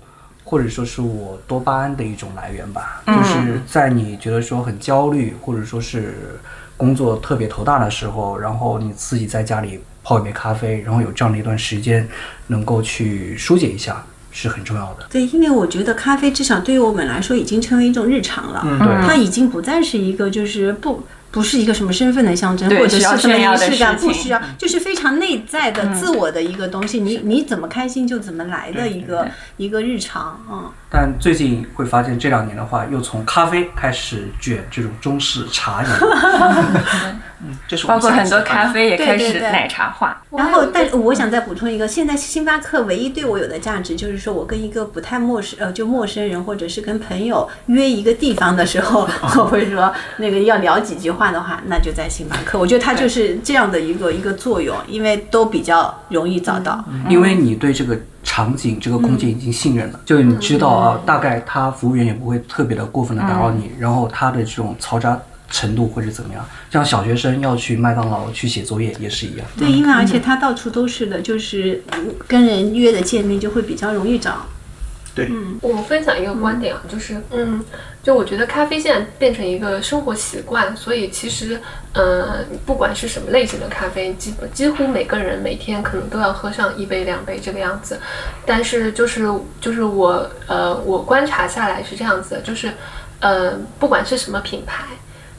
或者说是我多巴胺的一种来源吧。就是在你觉得说很焦虑，或者说是工作特别头大的时候，然后你自己在家里泡一杯咖啡，然后有这样的一段时间，能够去疏解一下，是很重要的。对，因为我觉得咖啡至少对于我们来说已经成为一种日常了，嗯对它已经不再是一个就是不。不是一个什么身份的象征，或者是需要什么仪式感，不需要，就是非常内在的、自我的一个东西。你你怎么开心就怎么来的一个一个日常，嗯。但最近会发现这两年的话，又从咖啡开始卷这种中式茶饮。嗯这是 包括很多咖啡也开始奶茶化。然后，但我想再补充一个，现在星巴克唯一对我有的价值，就是说我跟一个不太陌生呃，就陌生人或者是跟朋友约一个地方的时候，我会说那个要聊几句话的话，那就在星巴克。我觉得它就是这样的一个一个作用，因为都比较容易找到。因为你对这个场景、这个空间已经信任了，就是你知道啊，大概他服务员也不会特别的过分的打扰你，然后他的这种嘈杂程度或者怎么样？像小学生要去麦当劳去写作业也是一样。对，因为而且他到处都是的，就是跟人约的见面就会比较容易找。对，我分享一个观点啊，就是，嗯，就我觉得咖啡现在变成一个生活习惯，所以其实，呃，不管是什么类型的咖啡，基本几乎每个人每天可能都要喝上一杯两杯这个样子。但是就是就是我呃我观察下来是这样子的，就是呃不管是什么品牌，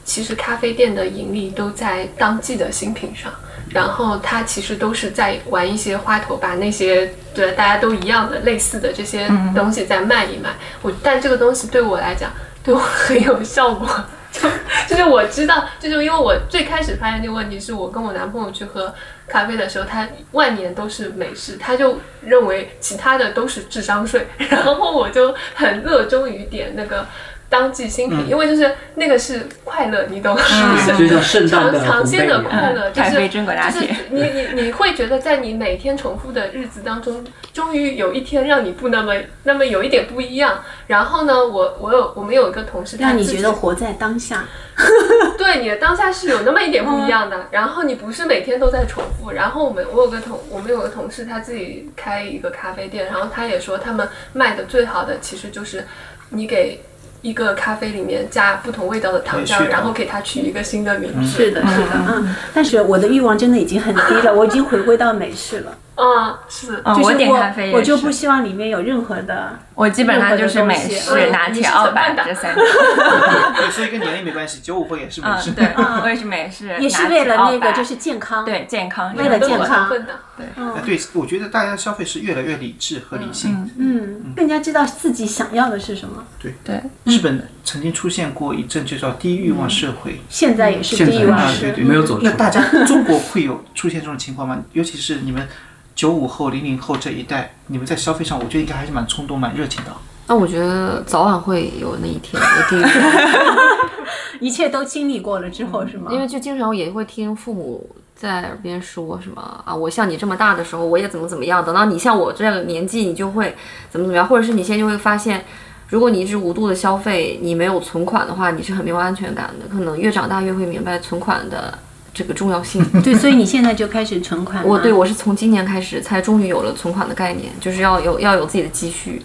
其实咖啡店的盈利都在当季的新品上。然后他其实都是在玩一些花头，把那些对大家都一样的类似的这些东西再卖一卖。我但这个东西对我来讲，对我很有效果。就就是我知道，就是因为我最开始发现这个问题，是我跟我男朋友去喝咖啡的时候，他万年都是美式，他就认为其他的都是智商税，然后我就很热衷于点那个。当季新品，因为就是那个是快乐，你懂吗？就像圣诞的长长线的快乐，就是咖啡榛果拿就是。你你你会觉得在你每天重复的日子当中，终于有一天让你不那么那么有一点不一样。然后呢，我我有我们有一个同事，他让你自己觉得活在当下。对你的当下是有那么一点不一样的，然后你不是每天都在重复。然后我们我有个同我们有个同事，他自己开一个咖啡店，然后他也说他们卖的最好的其实就是你给一个咖啡里面加不同味道的糖浆，然后给它取一个新的名字。是的，是的，嗯。但是我的欲望真的已经很低了，我已经回归到美式了。嗯，是。嗯，我就是点咖啡也我就不希望里面有任何的。我基本上就是美式、拿铁、嗯澳版这三种。对，所以跟年龄没关系，九五后也是美式嗯，。对，我也是美式，也是为了那个就是健康。对健康，为了健康成分的。哎对，我觉得大家消费是越来越理智和理性。嗯，更加知道自己想要的是什么。对对，日本曾经出现过一阵就叫低欲望社会，现在也是低欲望社会对。对，没有走出来那大家中国会有出现这种情况吗？尤其是你们九五后、零零后这一代，你们在消费上，我觉得应该还是蛮冲动、蛮热情的。那我觉得早晚会有那一天，我第一天，一切都经历过了之后是吗？因为就经常也会听父母在耳边说什么啊，我像你这么大的时候，我也怎么怎么样，等到你像我这个年纪，你就会怎么怎么样，或者是你现在就会发现。如果你一直无度的消费，你没有存款的话，你是很没有安全感的。可能越长大越会明白存款的这个重要性。对，所以你现在就开始存款。我对我是从今年开始才终于有了存款的概念，就是要有要有自己的积蓄。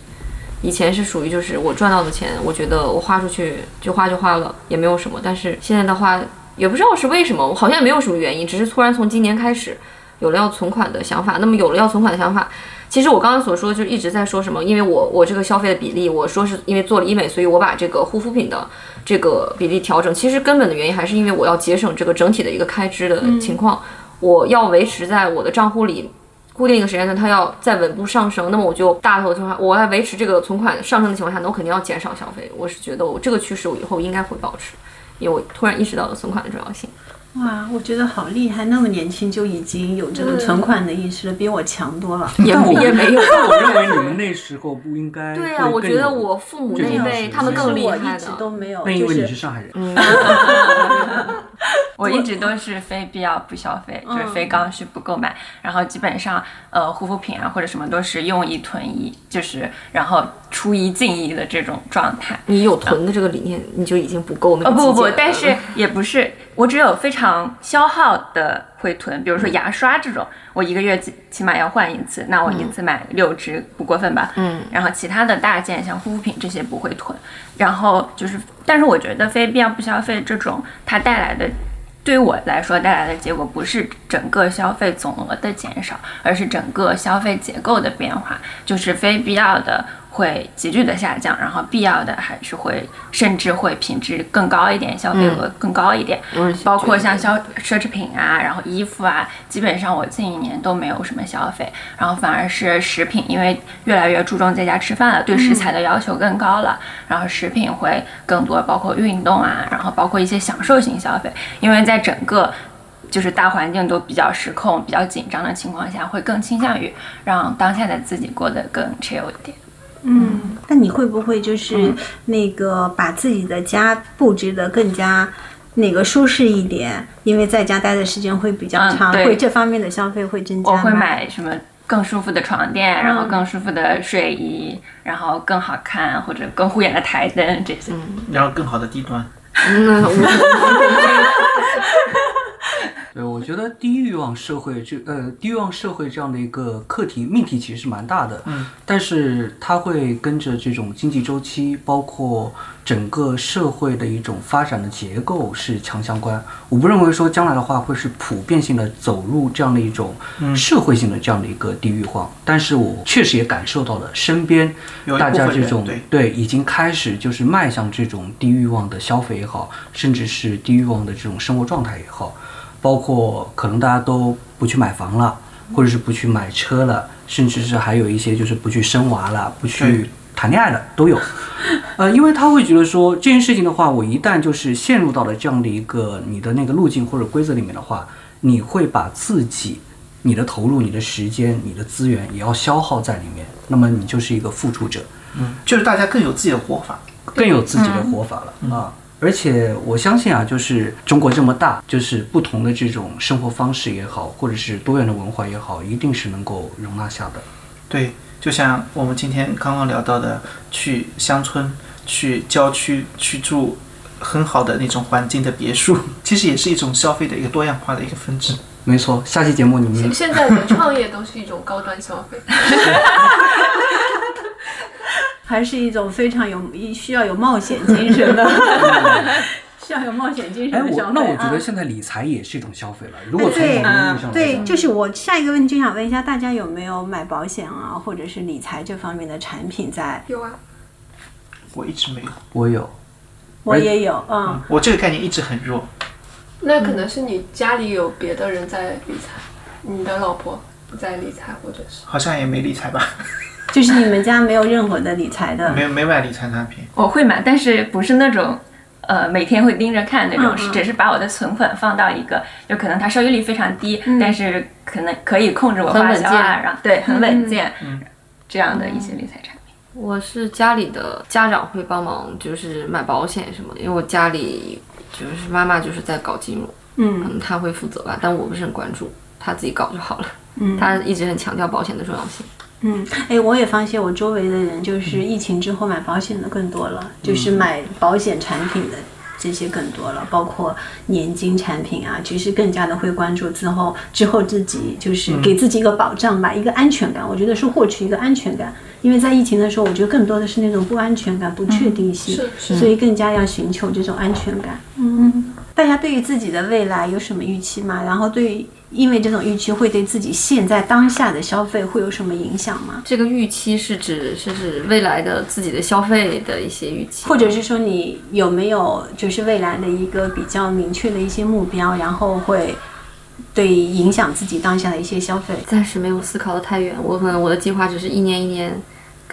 以前是属于就是我赚到的钱，我觉得我花出去就花就花了，也没有什么。但是现在的话，也不知道是为什么，我好像也没有什么原因，只是突然从今年开始有了要存款的想法。那么有了要存款的想法，其实我刚刚所说就一直在说什么，因为我我这个消费的比例，我说是因为做了医美，所以我把这个护肤品的这个比例调整。其实根本的原因还是因为我要节省这个整体的一个开支的情况，我要维持在我的账户里。固定一个时间段，它要在稳步上升，那么我就大头情况下，我要维持这个存款上升的情况下，那我肯定要减少消费。我是觉得我这个趋势我以后应该会保持，因为我突然意识到了存款的重要性。哇，我觉得好厉害，那么年轻就已经有这个存款的意识了，比我强多了。也也没有。但 我认为你们那时候不应该。对呀、我觉得我父母那一辈他们更厉害其实我一直都的。没有，那因为你就是是上海人，我一直都是非必要不消费，就是非刚需不购买。然后基本上，呃，护肤品啊或者什么都是用一囤一，就是然后出一进一的这种状态。你有囤的这个理念，你就已经不够那个哦不不但是也不是，我只有非常消耗的会囤，比如说牙刷这种，我一个月起起码要换一次，那我一次买六支不过分吧？嗯，然后其他的大件像护肤品这些不会囤，然后就是，但是我觉得非必要不消费这种，它带来的。对于我来说，带来的结果不是整个消费总额的减少，而是整个消费结构的变化，就是非必要的会急剧的下降，然后必要的还是会甚至会品质更高一点，消费额更高一点。嗯包括像消奢侈品啊，然后衣服啊，基本上我近一年都没有什么消费，然后反而是食品，因为越来越注重在家吃饭了，对食材的要求更高了，然后食品会更多，包括运动啊，然后包括一些享受型消费，因为在整个就是大环境都比较失控、比较紧张的情况下，会更倾向于让当下的自己过得更 chill 一点。嗯，那你会不会就是那个把自己的家布置的更加那个舒适一点？因为在家待的时间会比较长，嗯会这方面的消费会增加？我会买什么更舒服的床垫，然嗯后更舒服的睡衣，然后更好看或者更护眼的台灯这些。然后更好的低端。嗯，我对，我觉得低欲望社会这呃低欲望社会这样的一个课题命题其实是蛮大的，嗯，但是它会跟着这种经济周期，包括整个社会的一种发展的结构是强相关。我不认为说将来的话会是普遍性的走入这样的一种社会性的这样的一个低欲望，但是我确实也感受到了身边大家这种对。对，已经开始就是迈向这种低欲望的消费也好，甚至是低欲望的这种生活状态也好，包括可能大家都不去买房了，或者是不去买车了，甚至是还有一些就是不去生娃了，不去谈恋爱了，都有。呃，因为他会觉得说这件事情的话，我一旦就是陷入到了这样的一个你的那个路径或者规则里面的话，你会把自己、你的投入、你的时间、你的资源也要消耗在里面，那么你就是一个付出者。嗯就是大家更有自己的活法。更有自己的活法了、啊。而且我相信啊，就是中国这么大，就是不同的这种生活方式也好，或者是多元的文化也好，一定是能够容纳下的。对，就像我们今天刚刚聊到的，去乡村、去郊区去住很好的那种环境的别墅，其实也是一种消费的一个多样化的一个分支。没错，下期节目你们现现在的创业都是一种高端消费。还是一种非常有需要有冒险精神的，需要有冒险精哎，神的消费。我那我觉啊得现在理财也是一种消费了。如果从对某种意义上来对，就是我下一个问题就想问一下大家有没有买保险啊，或者是理财这方面的产品在？有啊，我一直没有，我有，我也有，嗯，我这个概念一直很弱。那可能是你家里有别的人在理财，你的老婆在理财，或者是好像也没理财吧，就是你们家没有任何的理财的没有没买理财产品。我会买，但是不是那种。呃，每天会盯着看那种，嗯嗯是只是把我的存款放到一个，就可能它收益率非常低，嗯但是可能可以控制我花销啊，然后对，很稳健，嗯这样的一些理财产品。我是家里的家长会帮忙，就是买保险什么的，因为我家里就是妈妈就是在搞金融，嗯可能，她会负责吧，但我不是很关注，她自己搞就好了。嗯她一直很强调保险的重要性。嗯，哎，我也发现我周围的人就是疫情之后买保险的更多了，就是买保险产品的这些更多了，包括年金产品啊，其实更加的会关注之后之后自己就是给自己一个保障吧，一个安全感。我觉得是获取一个安全感，因为在疫情的时候，我觉得更多的是那种不安全感、不确定性，所以更加要寻求这种安全感。嗯，大家对于自己的未来有什么预期吗？然后对于因为这种预期会对自己现在当下的消费会有什么影响吗？这个预期是指是指未来的自己的消费的一些预期，或者是说你有没有就是未来的一个比较明确的一些目标，然后会对影响自己当下的一些消费？暂时没有思考的太远，我可能我的计划只是一年一年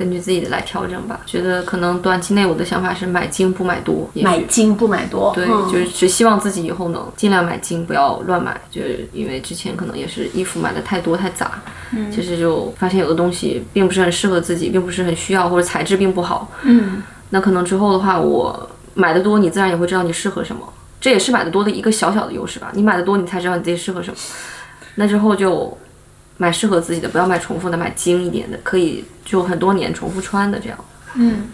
根据自己的来调整吧。觉得可能短期内我的想法是买精不买多，买精不买多，对，嗯就是只希望自己以后能尽量买精，不要乱买。就是因为之前可能也是衣服买的太多太杂，嗯其实就发现有的东西并不是很适合自己，并不是很需要，或者材质并不好。嗯那可能之后的话，我买的多，你自然也会知道你适合什么。这也是买的多的一个小小的优势吧。你买的多，你才知道你自己适合什么。那之后就买适合自己的，不要买重复的，买精一点的，可以就很多年重复穿的这样。嗯。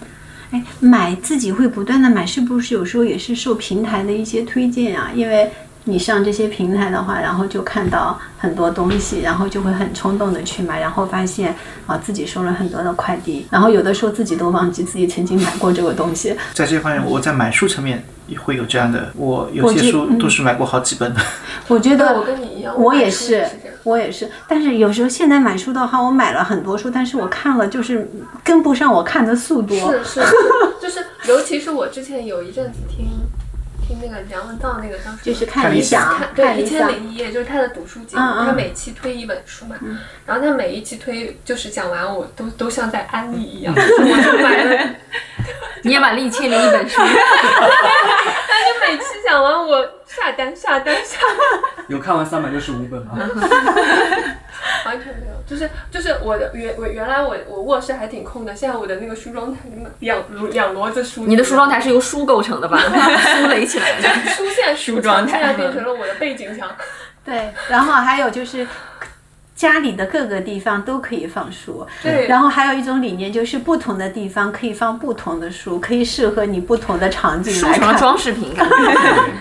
哎，买自己会不断的买，是不是有时候也是受平台的一些推荐啊？因为你上这些平台的话，然后就看到很多东西，然后就会很冲动的去买，然后发现啊自己收了很多的快递，然后有的时候自己都忘记自己曾经买过这个东西。在这方面，我在买书层面也会有这样的，我有些书都是买过好几本的。我觉得我跟你一样，我也是。我也是，但是有时候现在买书的话，我买了很多书，但是我看了就是跟不上我看的速度。是是，就是尤其是我之前有一阵子听听那个梁文道那个当时就是看看理理想，看对一。千零一夜，就是他的读书节目，他每期推一本书嘛，然后他每一期推就是讲完我都都像在安利一样，我就买了，你也买了一千零一本书，他就每期讲完我下单下单下单，有看完三百六十五本吗？完全没有，就是就是我的原我原来我我卧室还挺空的，现在我的那个梳妆台里面两两摞子书，你的梳妆台是由书构成的吧？书垒起来的。书现在梳妆台现在变成了我的背景墙。对，然后还有就是家里的各个地方都可以放书。对然后还有一种理念就是不同的地方可以放不同的书，可以适合你不同的场景书成了来看。装饰品，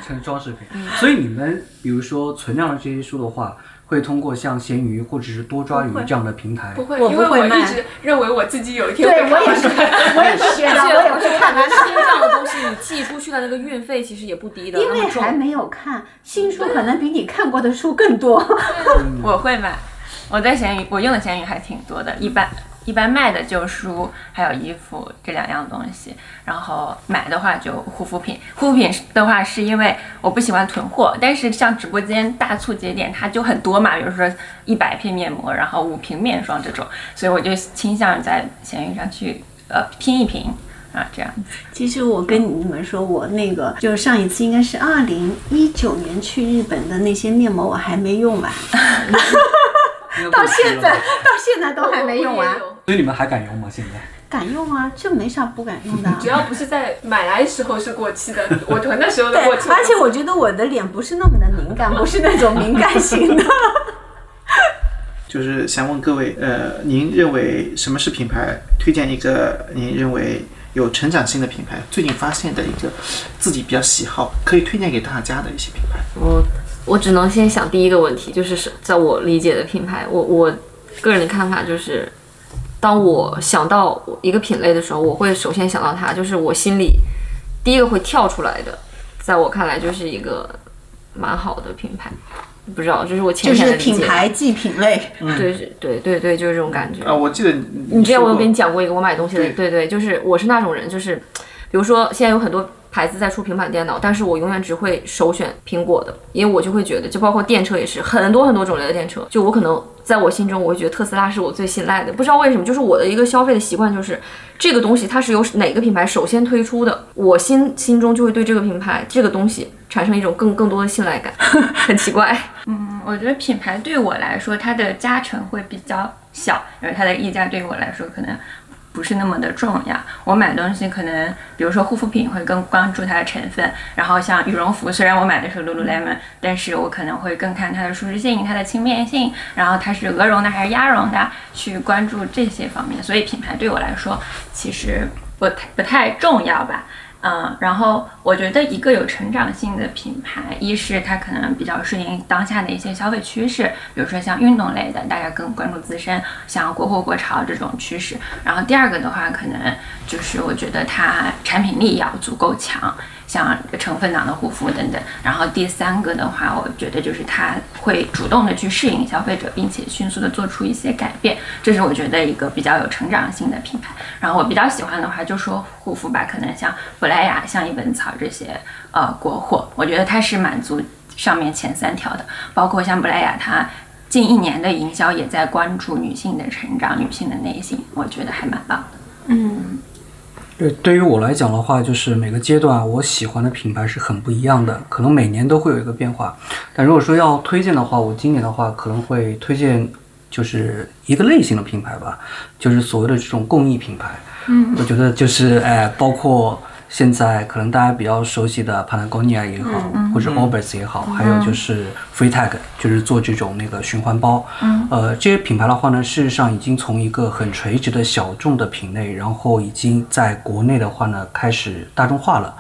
成 装饰品。所以你们比如说存量的这些书的话，会通过像闲鱼或者是多抓鱼这样的平台，不会，我因为不会卖我一直认为我自己有一天 对会我也是，我也是学的，我也而且会看的。新这样的东西，你寄出去的那个运费其实也不低的，因为还没有看新书，可能比你看过的书更多。我会买，我在闲鱼我用的闲鱼还挺多的，一般一般卖的就书还有衣服这两样东西，然后买的话就护肤品，护肤品的话是因为我不喜欢囤货，但是像直播间大促节点它就很多嘛，比如说一百片面膜，然后五瓶面霜这种，所以我就倾向在闲鱼上去呃拼一拼啊这样。其实我跟你们说，我那个就是上一次应该是二零一九年去日本的那些面膜，我还没用完，到现在 到现在都还没用完。所以你们还敢用吗？现在？敢用啊，这没啥不敢用的。只要不是在买来时候是过期的，我囤的时候都过期，了。而且我觉得我的脸不是那么的敏感，不是那种敏感型的。就是想问各位，呃，您认为什么是品牌？推荐一个您认为有成长性的品牌，最近发现的一个自己比较喜好，可以推荐给大家的一些品牌。我我只能先想第一个问题，就是是在我理解的品牌，我我个人的看法就是，当我想到一个品类的时候，我会首先想到它，就是我心里第一个会跳出来的，在我看来就是一个蛮好的品牌。不知道，这是我浅就是浅的理解。品牌即品类，对对对对，就是这种感觉。啊，我记得你之前我有跟你讲过一个我买东西的，对对对，就是我是那种人，就是比如说现在有很多牌子在出平板电脑，但是我永远只会首选苹果的，因为我就会觉得，就包括电车也是很多很多种类的电车，就我可能在我心中我会觉得特斯拉是我最信赖的，不知道为什么，就是我的一个消费的习惯就是这个东西它是由哪个品牌首先推出的，我心心中就会对这个品牌这个东西产生一种更更多的信赖感，很奇怪。嗯，我觉得品牌对我来说，它的加成会比较小，因为它的溢价对我来说可能不是那么的重要。我买东西可能，比如说护肤品会更关注它的成分，然后像羽绒服，虽然我买的是 Lululemon，但是我可能会更看它的舒适性、它的轻便性，然后它是鹅绒的还是鸭绒的，去关注这些方面。所以品牌对我来说其实不太不太重要吧。嗯，然后我觉得一个有成长性的品牌，一是它可能比较顺应当下的一些消费趋势，比如说像运动类的，大家更关注自身，像国货国潮这种趋势。然后第二个的话，可能就是我觉得它产品力要足够强，像成分党的护肤等等。然后第三个的话，我觉得就是它会主动的去适应消费者，并且迅速的做出一些改变，这是我觉得一个比较有成长性的品牌。然后我比较喜欢的话，就说护肤吧，可能像珀莱雅、像一本草这些呃国货，我觉得它是满足上面前三条的，包括像珀莱雅它。近一年的营销也在关注女性的成长、女性的内心，我觉得还蛮棒的。嗯对，对于我来讲的话，就是每个阶段我喜欢的品牌是很不一样的，可能每年都会有一个变化。但如果说要推荐的话，我今年的话可能会推荐就是一个类型的品牌吧，就是所谓的这种公益品牌。嗯，我觉得就是哎，包括现在可能大家比较熟悉的 Patagonia 也好，或者 Orbis 也好，还有就是 Freetag，就是做这种那个循环包。嗯，呃，这些品牌的话呢，事实上已经从一个很垂直的小众的品类，然后已经在国内的话呢开始大众化了。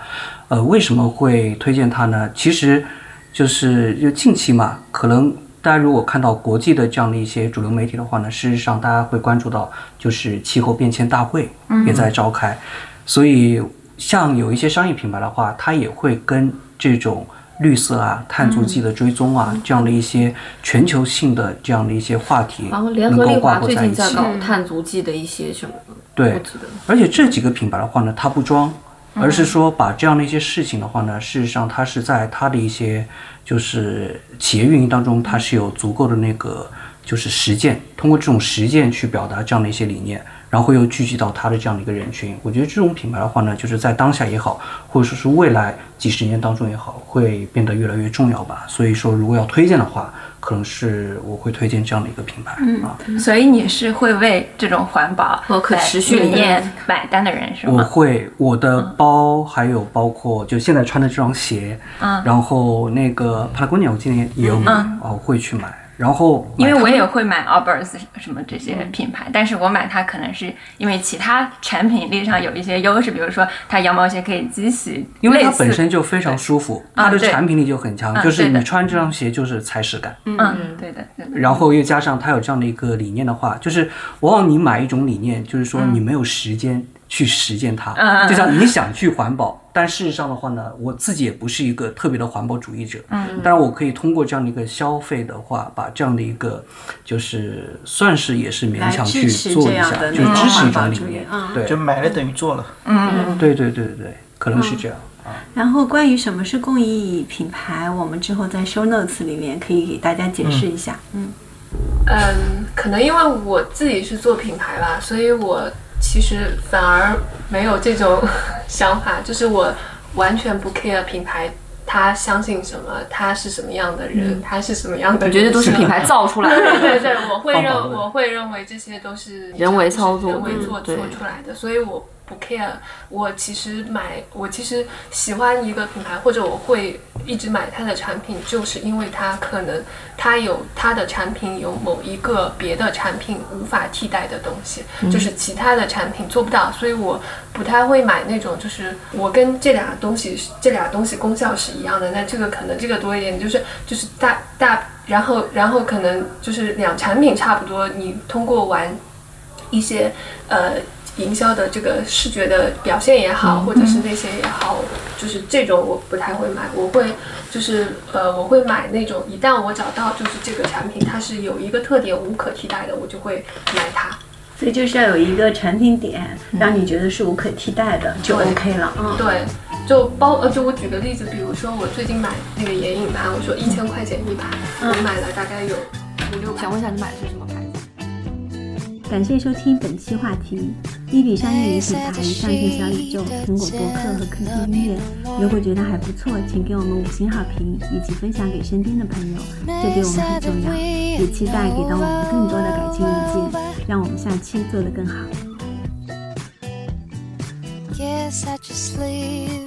呃，为什么会推荐它呢？其实就是就近期嘛，可能大家如果看到国际的这样的一些主流媒体的话呢，事实上大家会关注到就是气候变迁大会也在召开，所以像有一些商业品牌的话，它也会跟这种绿色啊、碳足迹的追踪啊、这样的一些全球性的这样的一些话题，然后联能够合利华挂钩在一起。最近在搞碳足迹的一些什么，对。而且这几个品牌的话呢，它不装，而是说把这样的一些事情的话呢，事实上它是在它的一些就是企业运营当中，它是有足够的那个就是实践，通过这种实践去表达这样的一些理念，然后又聚集到它的这样的一个人群。我觉得这种品牌的话呢，就是在当下也好，或者说是未来几十年当中也好，会变得越来越重要吧。所以说，如果要推荐的话，可能是我会推荐这样的一个品牌、啊。所以你是会为这种环保和可持续理理念念买单的人是吗我？会，我的包还有包括就现在穿的这双鞋，嗯然后那个 Patagonia 我今年也有买，嗯哦，我会去买。然后因为我也会买 Allbirds 什么这些品牌，但是我买它可能是因为其他产品力上有一些优势，比如说它羊毛鞋可以机洗，因为它本身就非常舒服，它的产品力就很强，嗯就是你穿这双鞋就是踩屎感。嗯，对的，对的，然后又加上它有这样的一个理念的话，就是往往你买一种理念，就是说你没有时间去实践它，就像你想去环保，但事实上的话呢，我自己也不是一个特别的环保主义者，嗯，但是我可以通过这样的一个消费的话，把这样的一个就是算是也是勉强去做一下，就是支持一环保主义种理念，嗯对就买了等于做了。嗯，对对对对对，可能是这样。然后关于什么是公益品牌，我们之后在 show notes 里面可以给大家解释一下。嗯，嗯，可能因为我自己是做品牌吧，所以我其实反而没有这种 想法，就是我完全不 care 品牌。他相信什么？他是什么样的人？他是什么样的人？我觉得都是品牌造出来的。对对，我会认我会认为这些都是人为操作人为做对做出来的，所以我不 care。我其实买，我其实喜欢一个品牌，或者我会一直买它的产品，就是因为它可能它有它的产品有某一个别的产品无法替代的东西，就是其他的产品做不到，所以我不太会买那种就是我跟这俩东西这俩东西功效是一样的，那这个可能这个多一点，就是就是大大。然后，然后可能就是两产品差不多，你通过玩一些呃营销的这个视觉的表现也好，或者是那些也好，就是这种我不太会买，我会就是呃我会买那种一旦我找到就是这个产品它是有一个特点无可替代的，我就会买它。所以就是要有一个产品点，让你觉得是无可替代的，就 OK 了。嗯，对，就包呃，就我举个例子，比如说我最近买那个眼影盘，我说一千块钱一盘，我买了大概有五六盘。想问一下，你买的是什么牌子？感谢收听本期话题：一笔商业与品牌上线小宇宙、苹果博客和 QQ 音乐。如果觉得还不错，请给我们五星好评，以及分享给身边的朋友，这对我们很重要。也期待给到我们更多的改进意见，让我们下期做得更好。Yes, I just leave